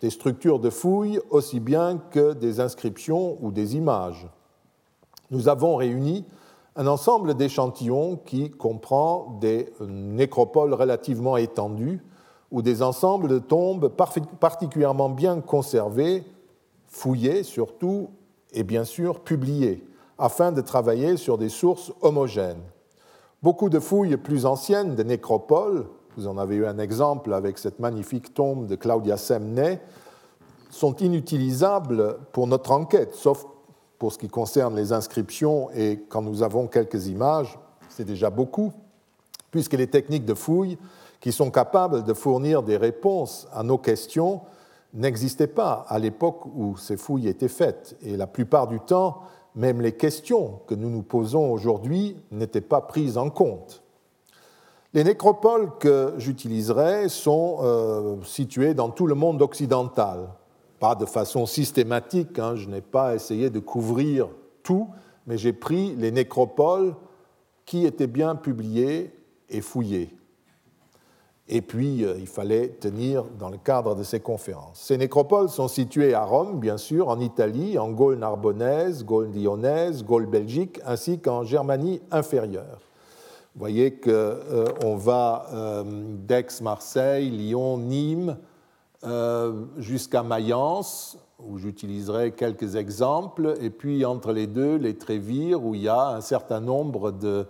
des structures de fouilles aussi bien que des inscriptions ou des images. Nous avons réuni un ensemble d'échantillons qui comprend des nécropoles relativement étendues ou des ensembles de tombes particulièrement bien conservées, fouillées surtout, et bien sûr publiées, afin de travailler sur des sources homogènes. Beaucoup de fouilles plus anciennes de nécropoles, vous en avez eu un exemple avec cette magnifique tombe de Claudia Semney, sont inutilisables pour notre enquête, sauf pour ce qui concerne les inscriptions et quand nous avons quelques images, c'est déjà beaucoup, puisque les techniques de fouille qui sont capables de fournir des réponses à nos questions n'existaient pas à l'époque où ces fouilles étaient faites. Et la plupart du temps, même les questions que nous nous posons aujourd'hui n'étaient pas prises en compte. Les nécropoles que j'utiliserai sont euh, situées dans tout le monde occidental, pas de façon systématique, hein, je n'ai pas essayé de couvrir tout, mais j'ai pris les nécropoles qui étaient bien publiées et fouillées. Et puis, euh, il fallait tenir dans le cadre de ces conférences. Ces nécropoles sont situées à Rome, bien sûr, en Italie, en Gaule narbonnaise, Gaule lyonnaise, Gaule belgique, ainsi qu'en Germanie inférieure. Vous voyez qu'on euh, va euh, d'Aix, Marseille, Lyon, Nîmes, jusqu'à Mayence, où j'utiliserai quelques exemples, et puis entre les deux, les Trévires, où il y a un certain nombre de,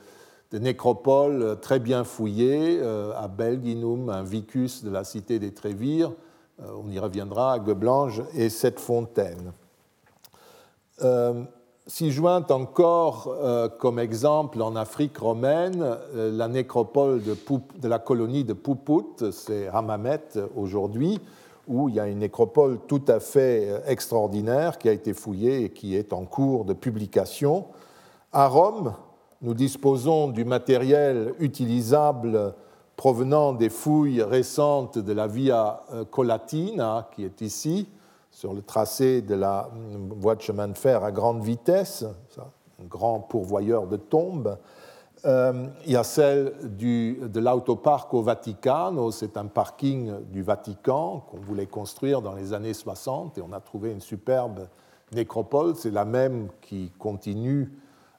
nécropoles très bien fouillées, euh, à Belginum, un vicus de la cité des Trévires, euh, on y reviendra, à Gueblange et cette fontaine. si jointe encore comme exemple en Afrique romaine, la nécropole de, la colonie de Puput, c'est Hammamet aujourd'hui, où il y a une nécropole tout à fait euh, extraordinaire qui a été fouillée et qui est en cours de publication. À Rome, nous disposons du matériel utilisable provenant des fouilles récentes de la Via euh, Colatina, qui est ici, sur le tracé de la euh, voie de chemin de fer à grande vitesse, un grand pourvoyeur de tombes. Euh, il y a celle de l'autoparc au Vatican, c'est un parking du Vatican qu'on voulait construire dans les années 60 et on a trouvé une superbe nécropole, c'est la même qui continue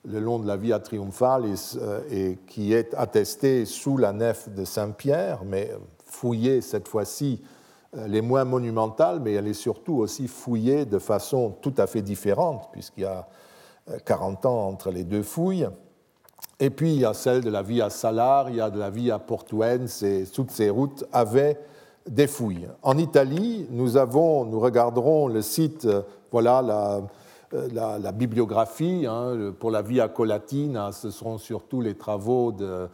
le long de la Via Triomphale et, euh, et qui est attestée sous la nef de Saint-Pierre, mais fouillée cette fois-ci euh, les moins monumentales, mais elle est surtout aussi fouillée de façon tout à fait différente, puisqu'il y a 40 ans entre les deux fouilles. Et puis il y a celle de la Via Salar, il y a de la Via Portuense, et toutes ces routes avaient des fouilles. En Italie, nous, avons, nous regarderons le site, voilà la, euh, la, bibliographie. Hein, pour la Via Colatina, ce seront surtout les travaux de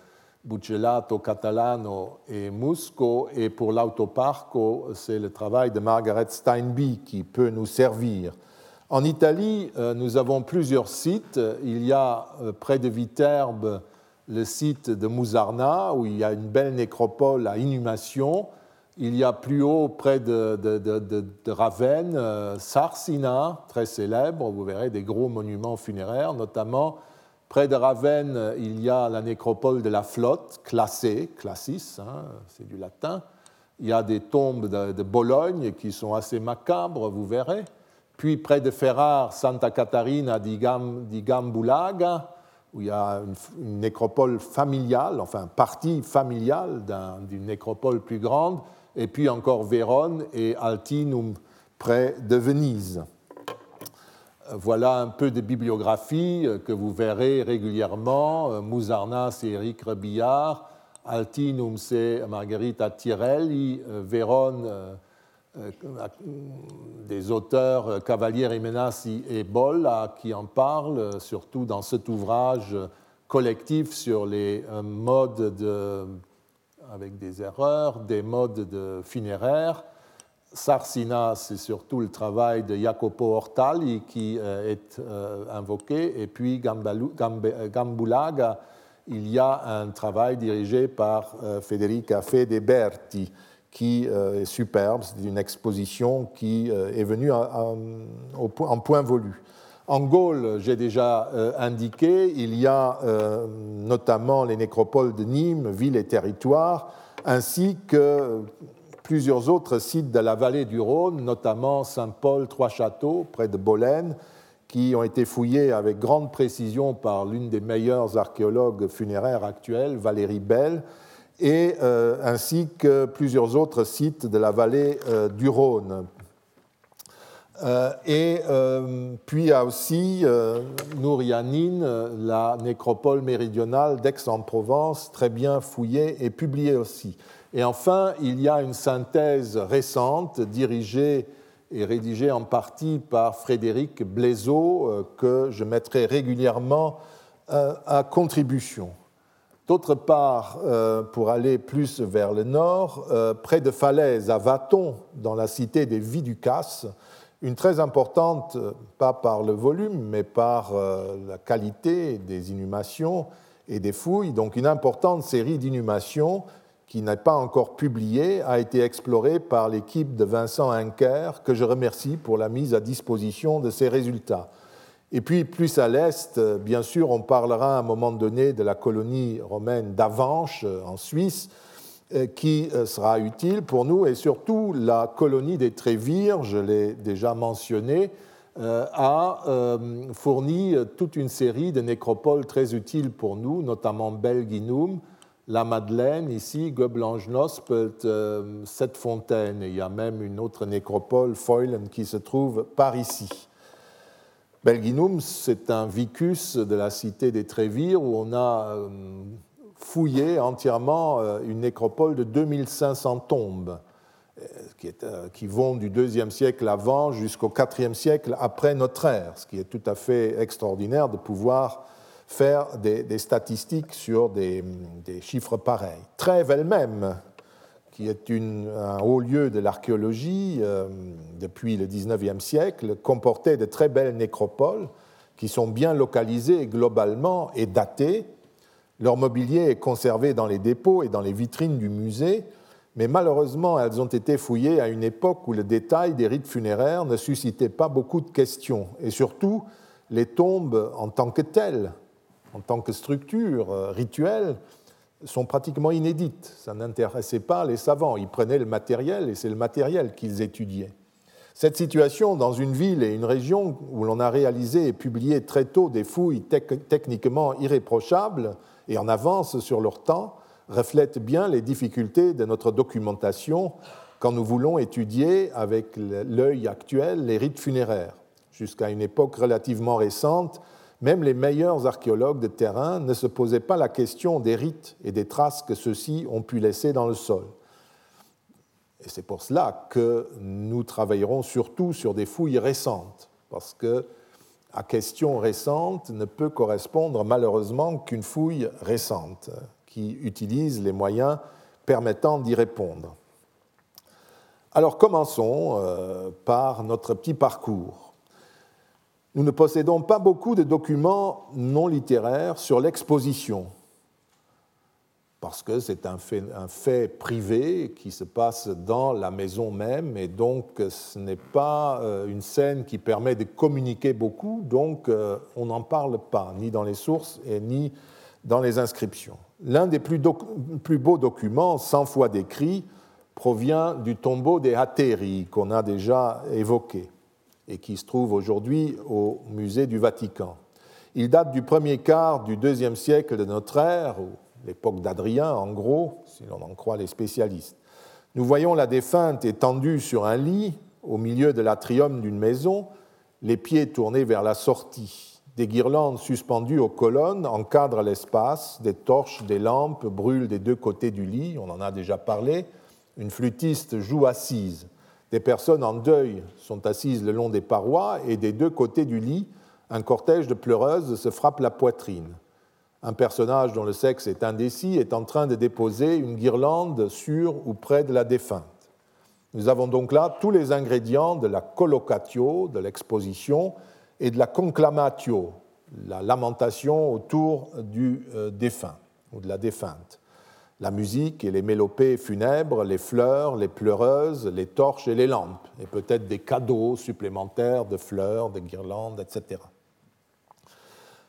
Buccellato, Catalano et Musco. Et pour l'Autoparco, c'est le travail de Margaret Steinby qui peut nous servir. En Italie, euh, nous avons plusieurs sites. Il y a euh, près de Viterbe le site de Musarna, où il y a une belle nécropole à inhumation. Il y a plus haut, près de, Ravenne, euh, Sarsina, très célèbre. Vous verrez des gros monuments funéraires, notamment près de Ravenne, il y a la nécropole de la flotte, classée, classis, hein, c'est du latin. Il y a des tombes de, Bologne qui sont assez macabres, vous verrez. Puis près de Ferrare, Santa Catarina di, Gambulaga, où il y a une, nécropole familiale, enfin partie familiale d'une nécropole plus grande et puis encore Vérone et Altinum près de Venise. Voilà un peu de bibliographie que vous verrez régulièrement. Musarna, c'est Eric Rebillard. Altinum, c'est Margherita Tirelli. Vérone, euh, euh, des auteurs Cavalieri Menassi et Boll qui en parlent, surtout dans cet ouvrage collectif sur les euh, modes de avec des erreurs, des modes de funéraires. Sarsina, c'est surtout le travail de Jacopo Ortali qui euh, est euh, invoqué, et puis Gambulaga, il y a un travail dirigé par euh, Federica Fedeberti qui est superbe, c'est une exposition qui est venue en point volu. En Gaule, j'ai déjà indiqué, il y a notamment les nécropoles de Nîmes, ville et territoire, ainsi que plusieurs autres sites de la vallée du Rhône, notamment Saint-Paul, Trois-Châteaux, près de Bolène, qui ont été fouillés avec grande précision par l'une des meilleures archéologues funéraires actuelles, Valérie Bell, et euh, ainsi que plusieurs autres sites de la vallée euh, du Rhône, euh, et euh, puis il y a aussi euh, Nourianine, la nécropole méridionale d'Aix-en-Provence, très bien fouillée et publiée aussi. Et enfin, il y a une synthèse récente dirigée et rédigée en partie par Frédéric Blaiseau, que je mettrai régulièrement à contribution. D'autre part, pour aller plus vers le nord, près de Falaise, à Vaton, dans la cité des Viducas, une très importante, euh, pas par le volume, mais par euh, la qualité des inhumations et des fouilles. Donc une importante série d'inhumations qui n'est pas encore publiée a été explorée par l'équipe de Vincent Henker, que je remercie pour la mise à disposition de ces résultats. Et puis plus à l'est, bien sûr, on parlera à un moment donné de la colonie romaine d'Avanches en Suisse, euh, qui euh, sera utile pour nous et surtout la colonie des Trévires, je l'ai déjà mentionné, euh, a fourni toute une série de nécropoles très utiles pour nous, notamment Belginum, la Madeleine, ici, Göblange-Nospelt, Cette Fontaine. Il y a même une autre nécropole, Feulen, qui se trouve par ici. Belginum, c'est un vicus de la cité des Trévires où on a fouillé entièrement euh, une nécropole de 2500 tombes euh, euh, qui, vont du IIe siècle avant jusqu'au IVe siècle après notre ère, ce qui est tout à fait extraordinaire de pouvoir faire des, statistiques sur des, chiffres pareils. Trèves elle-même, qui est un haut lieu de l'archéologie depuis le XIXe siècle, comportait de très belles nécropoles qui sont bien localisées globalement et datées leur mobilier est conservé dans les dépôts et dans les vitrines du musée, mais malheureusement, elles ont été fouillées à une époque où le détail des rites funéraires ne suscitait pas beaucoup de questions. Et surtout, les tombes en tant que telles, en tant que structure euh, rituelle, sont pratiquement inédites. Ça n'intéressait pas les savants. Ils prenaient le matériel et c'est le matériel qu'ils étudiaient. Cette situation dans une ville et une région où l'on a réalisé et publié très tôt des fouilles techniquement irréprochables et en avance sur leur temps, reflète bien les difficultés de notre documentation quand nous voulons étudier avec l'œil actuel les rites funéraires. Jusqu'à une époque relativement récente, même les meilleurs archéologues de terrain ne se posaient pas la question des rites et des traces que ceux-ci ont pu laisser dans le sol. Et c'est pour cela que nous travaillerons surtout sur des fouilles récentes, parce que à question récente ne peut correspondre malheureusement qu'une fouille récente qui utilise les moyens permettant d'y répondre. Alors commençons euh, par notre petit parcours. Nous ne possédons pas beaucoup de documents non littéraires sur l'exposition, parce que c'est un fait, privé qui se passe dans la maison même, et donc ce n'est pas euh, une scène qui permet de communiquer beaucoup, donc euh, on n'en parle pas, ni dans les sources et ni dans les inscriptions. L'un des plus, beaux documents, 100 fois décrits, provient du tombeau des Hateri qu'on a déjà évoqué et qui se trouve aujourd'hui au musée du Vatican. Il date du premier quart du deuxième siècle de notre ère, l'époque d'Adrien en gros, si l'on en croit les spécialistes. Nous voyons la défunte étendue sur un lit au milieu de l'atrium d'une maison, les pieds tournés vers la sortie. Des guirlandes suspendues aux colonnes encadrent l'espace, des torches, des lampes brûlent des deux côtés du lit, on en a déjà parlé, une flûtiste joue assise. Des personnes en deuil sont assises le long des parois et des deux côtés du lit, un cortège de pleureuses se frappe la poitrine. Un personnage dont le sexe est indécis est en train de déposer une guirlande sur ou près de la défunte. Nous avons donc là tous les ingrédients de la collocatio, de l'exposition, et de la conclamatio, la lamentation autour du euh, défunt ou de la défunte la musique et les mélopées funèbres, les fleurs, les pleureuses, les torches et les lampes, et peut-être des cadeaux supplémentaires de fleurs, de guirlandes, etc.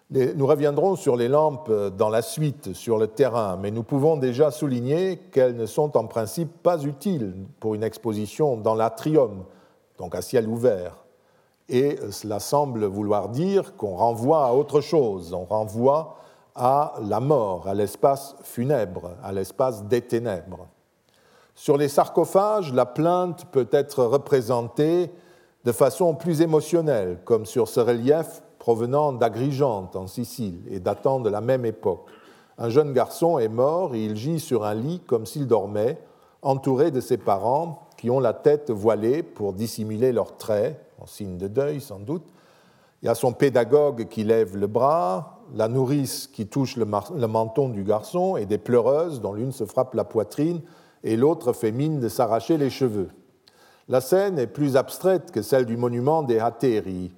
Nous reviendrons sur les lampes dans la suite, sur le terrain, mais nous pouvons déjà souligner qu'elles ne sont en principe pas utiles pour une exposition dans l'atrium, donc à ciel ouvert. Et cela semble vouloir dire qu'on renvoie à autre chose, on renvoie à la mort, à l'espace funèbre, à l'espace des ténèbres. Sur les sarcophages, la plainte peut être représentée de façon plus émotionnelle, comme sur ce relief provenant d'Agrigente en Sicile et datant de la même époque. Un jeune garçon est mort et il gît sur un lit comme s'il dormait, entouré de ses parents qui ont la tête voilée pour dissimuler leurs traits, en signe de deuil sans doute. Il y a son pédagogue qui lève le bras, la nourrice qui touche le, menton du garçon et des pleureuses dont l'une se frappe la poitrine et l'autre fait mine de s'arracher les cheveux. La scène est plus abstraite que celle du monument des Hateri,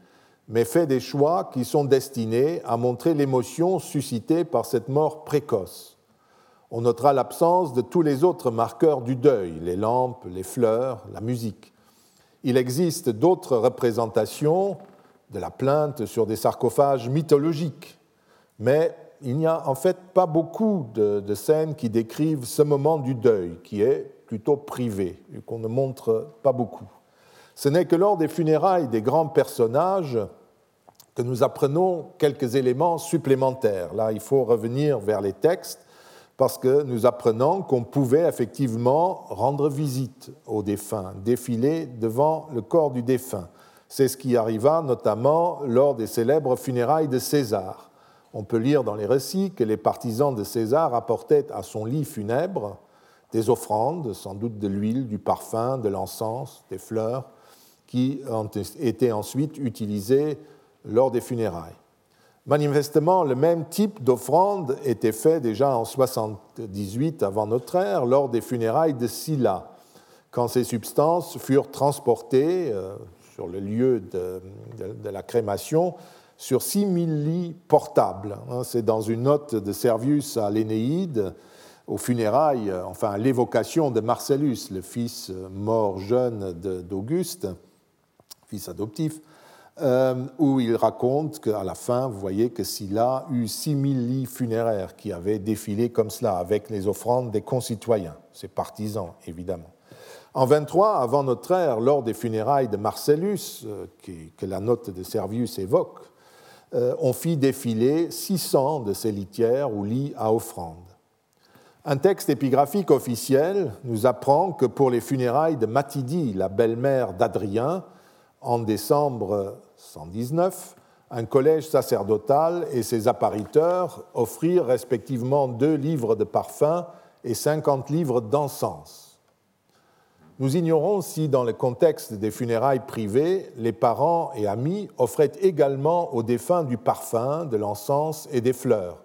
mais fait des choix qui sont destinés à montrer l'émotion suscitée par cette mort précoce. On notera l'absence de tous les autres marqueurs du deuil, les lampes, les fleurs, la musique. Il existe d'autres représentations de la plainte sur des sarcophages mythologiques mais il n'y a en fait pas beaucoup de, scènes qui décrivent ce moment du deuil, qui est plutôt privé, et qu'on ne montre pas beaucoup. Ce n'est que lors des funérailles des grands personnages nous apprenons quelques éléments supplémentaires. Là, il faut revenir vers les textes parce que nous apprenons qu'on pouvait effectivement rendre visite aux défunts, défiler devant le corps du défunt. C'est ce qui arriva notamment lors des célèbres funérailles de César. On peut lire dans les récits que les partisans de César apportaient à son lit funèbre des offrandes, sans doute de l'huile, du parfum, de l'encens, des fleurs, qui été ensuite utilisées lors des funérailles. Manifestement, le même type d'offrande était fait déjà en 78 avant notre ère, lors des funérailles de Silla, quand ces substances furent transportées euh, sur le lieu de la crémation sur 6000 lits portables. Hein, c'est dans une note de Servius à l'Énéide, aux funérailles, enfin à l'évocation de Marcellus, le fils mort jeune d'Auguste, fils adoptif, euh, où il raconte qu'à la fin, vous voyez que Sylla eut 6000 lits funéraires qui avaient défilé comme cela, avec les offrandes des concitoyens, ses partisans évidemment. En 23, avant notre ère, lors des funérailles de Marcellus, euh, que la note de Servius évoque, euh, on fit défiler 600 de ces litières ou lits à offrande. Un texte épigraphique officiel nous apprend que pour les funérailles de Matidi, la belle-mère d'Adrien, en décembre 119, un collège sacerdotal et ses appariteurs offrirent respectivement deux livres de parfum et 50 livres d'encens. Nous ignorons si, dans le contexte des funérailles privées, les parents et amis offraient également aux défunts du parfum, de l'encens et des fleurs,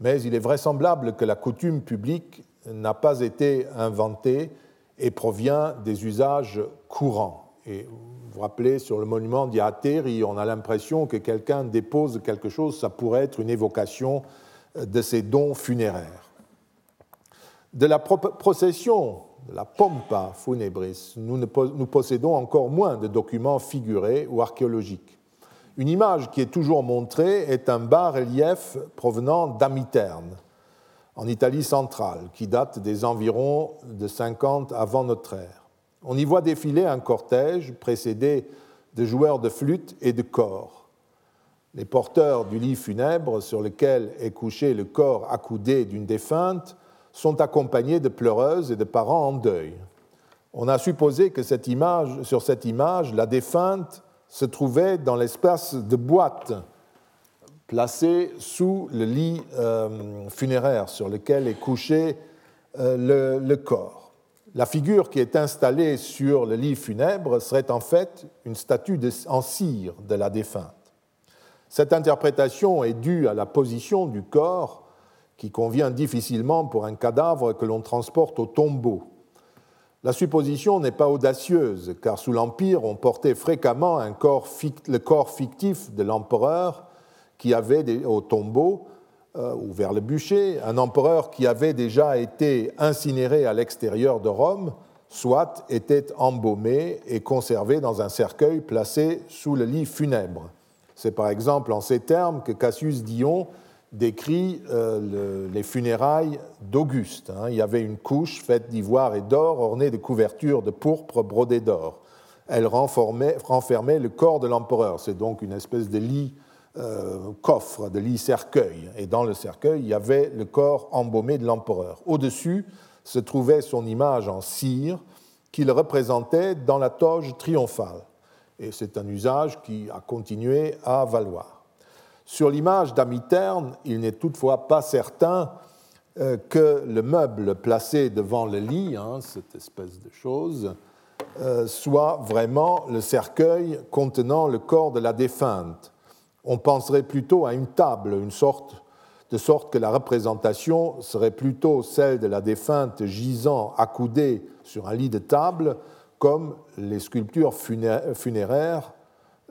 mais il est vraisemblable que la coutume publique n'a pas été inventée et provient des usages courants. Vous rappelez, sur le monument d'Iateri, on a l'impression que quelqu'un dépose quelque chose, ça pourrait être une évocation de ses dons funéraires. De la procession, de la pompa funebris, nous, nous possédons encore moins de documents figurés ou archéologiques. Une image qui est toujours montrée est un bas-relief provenant d'Amiterne, en Italie centrale, qui date des environs de 50 avant notre ère. On y voit défiler un cortège précédé de joueurs de flûte et de corps. Les porteurs du lit funèbre sur lequel est couché le corps accoudé d'une défunte sont accompagnés de pleureuses et de parents en deuil. On a supposé que sur cette image, la défunte se trouvait dans l'espace de boîte placée sous le lit euh, funéraire sur lequel est couché euh, le corps. La figure qui est installée sur le lit funèbre serait en fait une statue en cire de la défunte. Cette interprétation est due à la position du corps qui convient difficilement pour un cadavre que l'on transporte au tombeau. La supposition n'est pas audacieuse, car sous l'Empire, on portait fréquemment le corps fictif de l'empereur qui avait au tombeau ou vers le bûcher, un empereur qui avait déjà été incinéré à l'extérieur de Rome, soit était embaumé et conservé dans un cercueil placé sous le lit funèbre. C'est par exemple en ces termes que Cassius Dion décrit euh, les funérailles d'Auguste. Hein. Il y avait une couche faite d'ivoire et d'or ornée de couvertures de pourpre brodée d'or. Elle renfermait le corps de l'empereur. C'est donc une espèce de lit euh, coffre de lit cercueil. Et dans le cercueil, il y avait le corps embaumé de l'empereur. Au-dessus se trouvait son image en cire qu'il représentait dans la toge triomphale. Et c'est un usage qui a continué à valoir. Sur l'image d'Amiterne, il n'est toutefois pas certain euh, que le meuble placé devant le lit, hein, cette espèce de chose, euh, soit vraiment le cercueil contenant le corps de la défunte on penserait plutôt à une table, une sorte, de sorte que la représentation serait plutôt celle de la défunte gisant accoudée sur un lit de table, comme les sculptures funéraires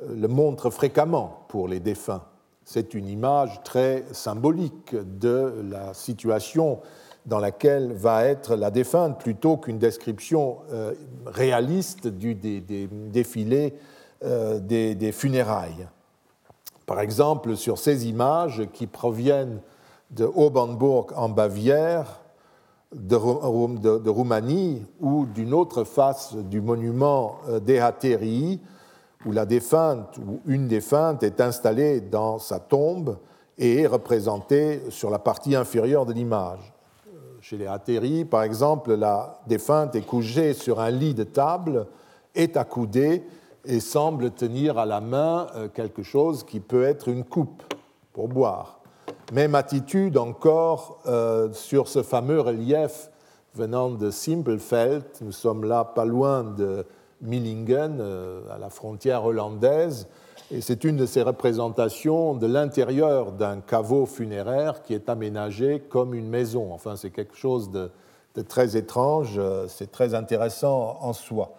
euh, le montrent fréquemment pour les défunts. C'est une image très symbolique de la situation dans laquelle va être la défunte plutôt qu'une description euh, réaliste du défilé euh, des funérailles. Par exemple, sur ces images qui proviennent de Obernburg en Bavière, de, Roumanie ou d'une autre face du monument euh, d'Ehaterii, où la défunte ou une défunte est installée dans sa tombe et est représentée sur la partie inférieure de l'image. Euh, chez les Hatéri, par exemple, la défunte est couchée sur un lit de table, est accoudée et semble tenir à la main euh, quelque chose qui peut être une coupe pour boire. Même attitude encore euh, sur ce fameux relief venant de Simpelfeld. Nous sommes là pas loin de Millingen, euh, à la frontière hollandaise, et c'est une de ces représentations de l'intérieur d'un caveau funéraire qui est aménagé comme une maison. Enfin, c'est quelque chose de très étrange, c'est très intéressant en soi.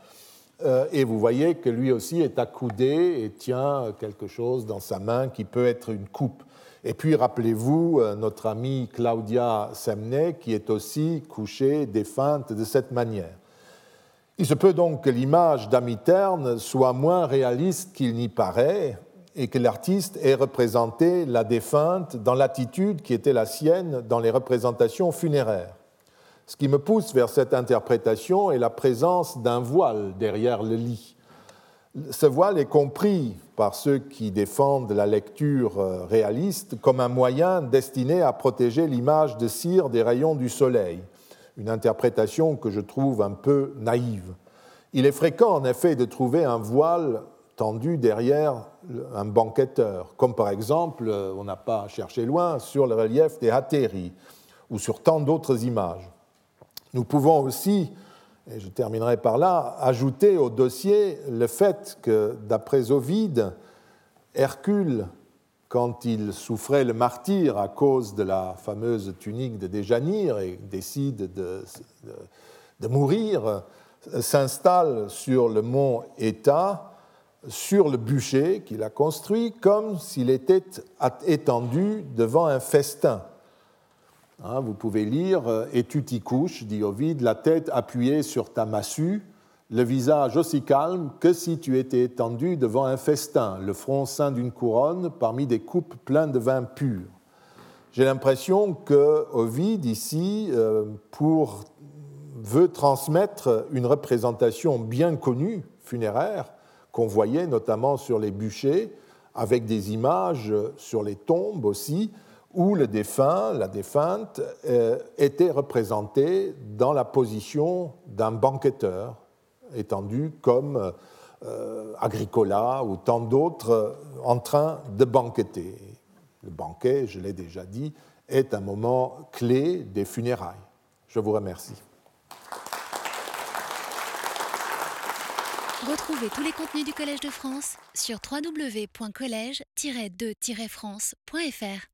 Euh, et vous voyez que lui aussi est accoudé et tient quelque chose dans sa main qui peut être une coupe. Et puis rappelez-vous euh, notre amie Claudia Semney qui est aussi couchée, défunte de cette manière. Il se peut donc que l'image d'Amiterne soit moins réaliste qu'il n'y paraît et que l'artiste ait représenté la défunte dans l'attitude qui était la sienne dans les représentations funéraires. Ce qui me pousse vers cette interprétation est la présence d'un voile derrière le lit. Ce voile est compris par ceux qui défendent la lecture réaliste comme un moyen destiné à protéger l'image de cire des rayons du soleil. une interprétation que je trouve un peu naïve. Il est fréquent en effet de trouver un voile tendu derrière un banquetteur, comme par exemple, euh, on n'a pas cherché loin, sur le relief des Hatéri ou sur tant d'autres images. Nous pouvons aussi, et je terminerai par là, ajouter au dossier le fait que, d'après Ovide, Hercule, quand il souffrait le martyr à cause de la fameuse tunique de Déjanire et décide de, de mourir, s'installe sur le mont État sur le bûcher qu'il a construit comme s'il était étendu devant un festin. Hein, vous pouvez lire Et tu t'y couches, dit Ovide, la tête appuyée sur ta massue, le visage aussi calme que si tu étais étendu devant un festin, le front ceint d'une couronne parmi des coupes pleines de vin pur. J'ai l'impression que Ovide, ici, euh, pour, veut transmettre une représentation bien connue, funéraire, qu'on voyait notamment sur les bûchers, avec des images sur les tombes aussi, où le défunt, la défunte, euh, était représenté dans la position d'un banquetteur, étendu comme euh, Agricola ou tant d'autres en train de banqueter. Le banquet, je l'ai déjà dit, est un moment clé des funérailles. Je vous remercie. Retrouvez tous les contenus du Collège de France sur www.colège-2-france.fr.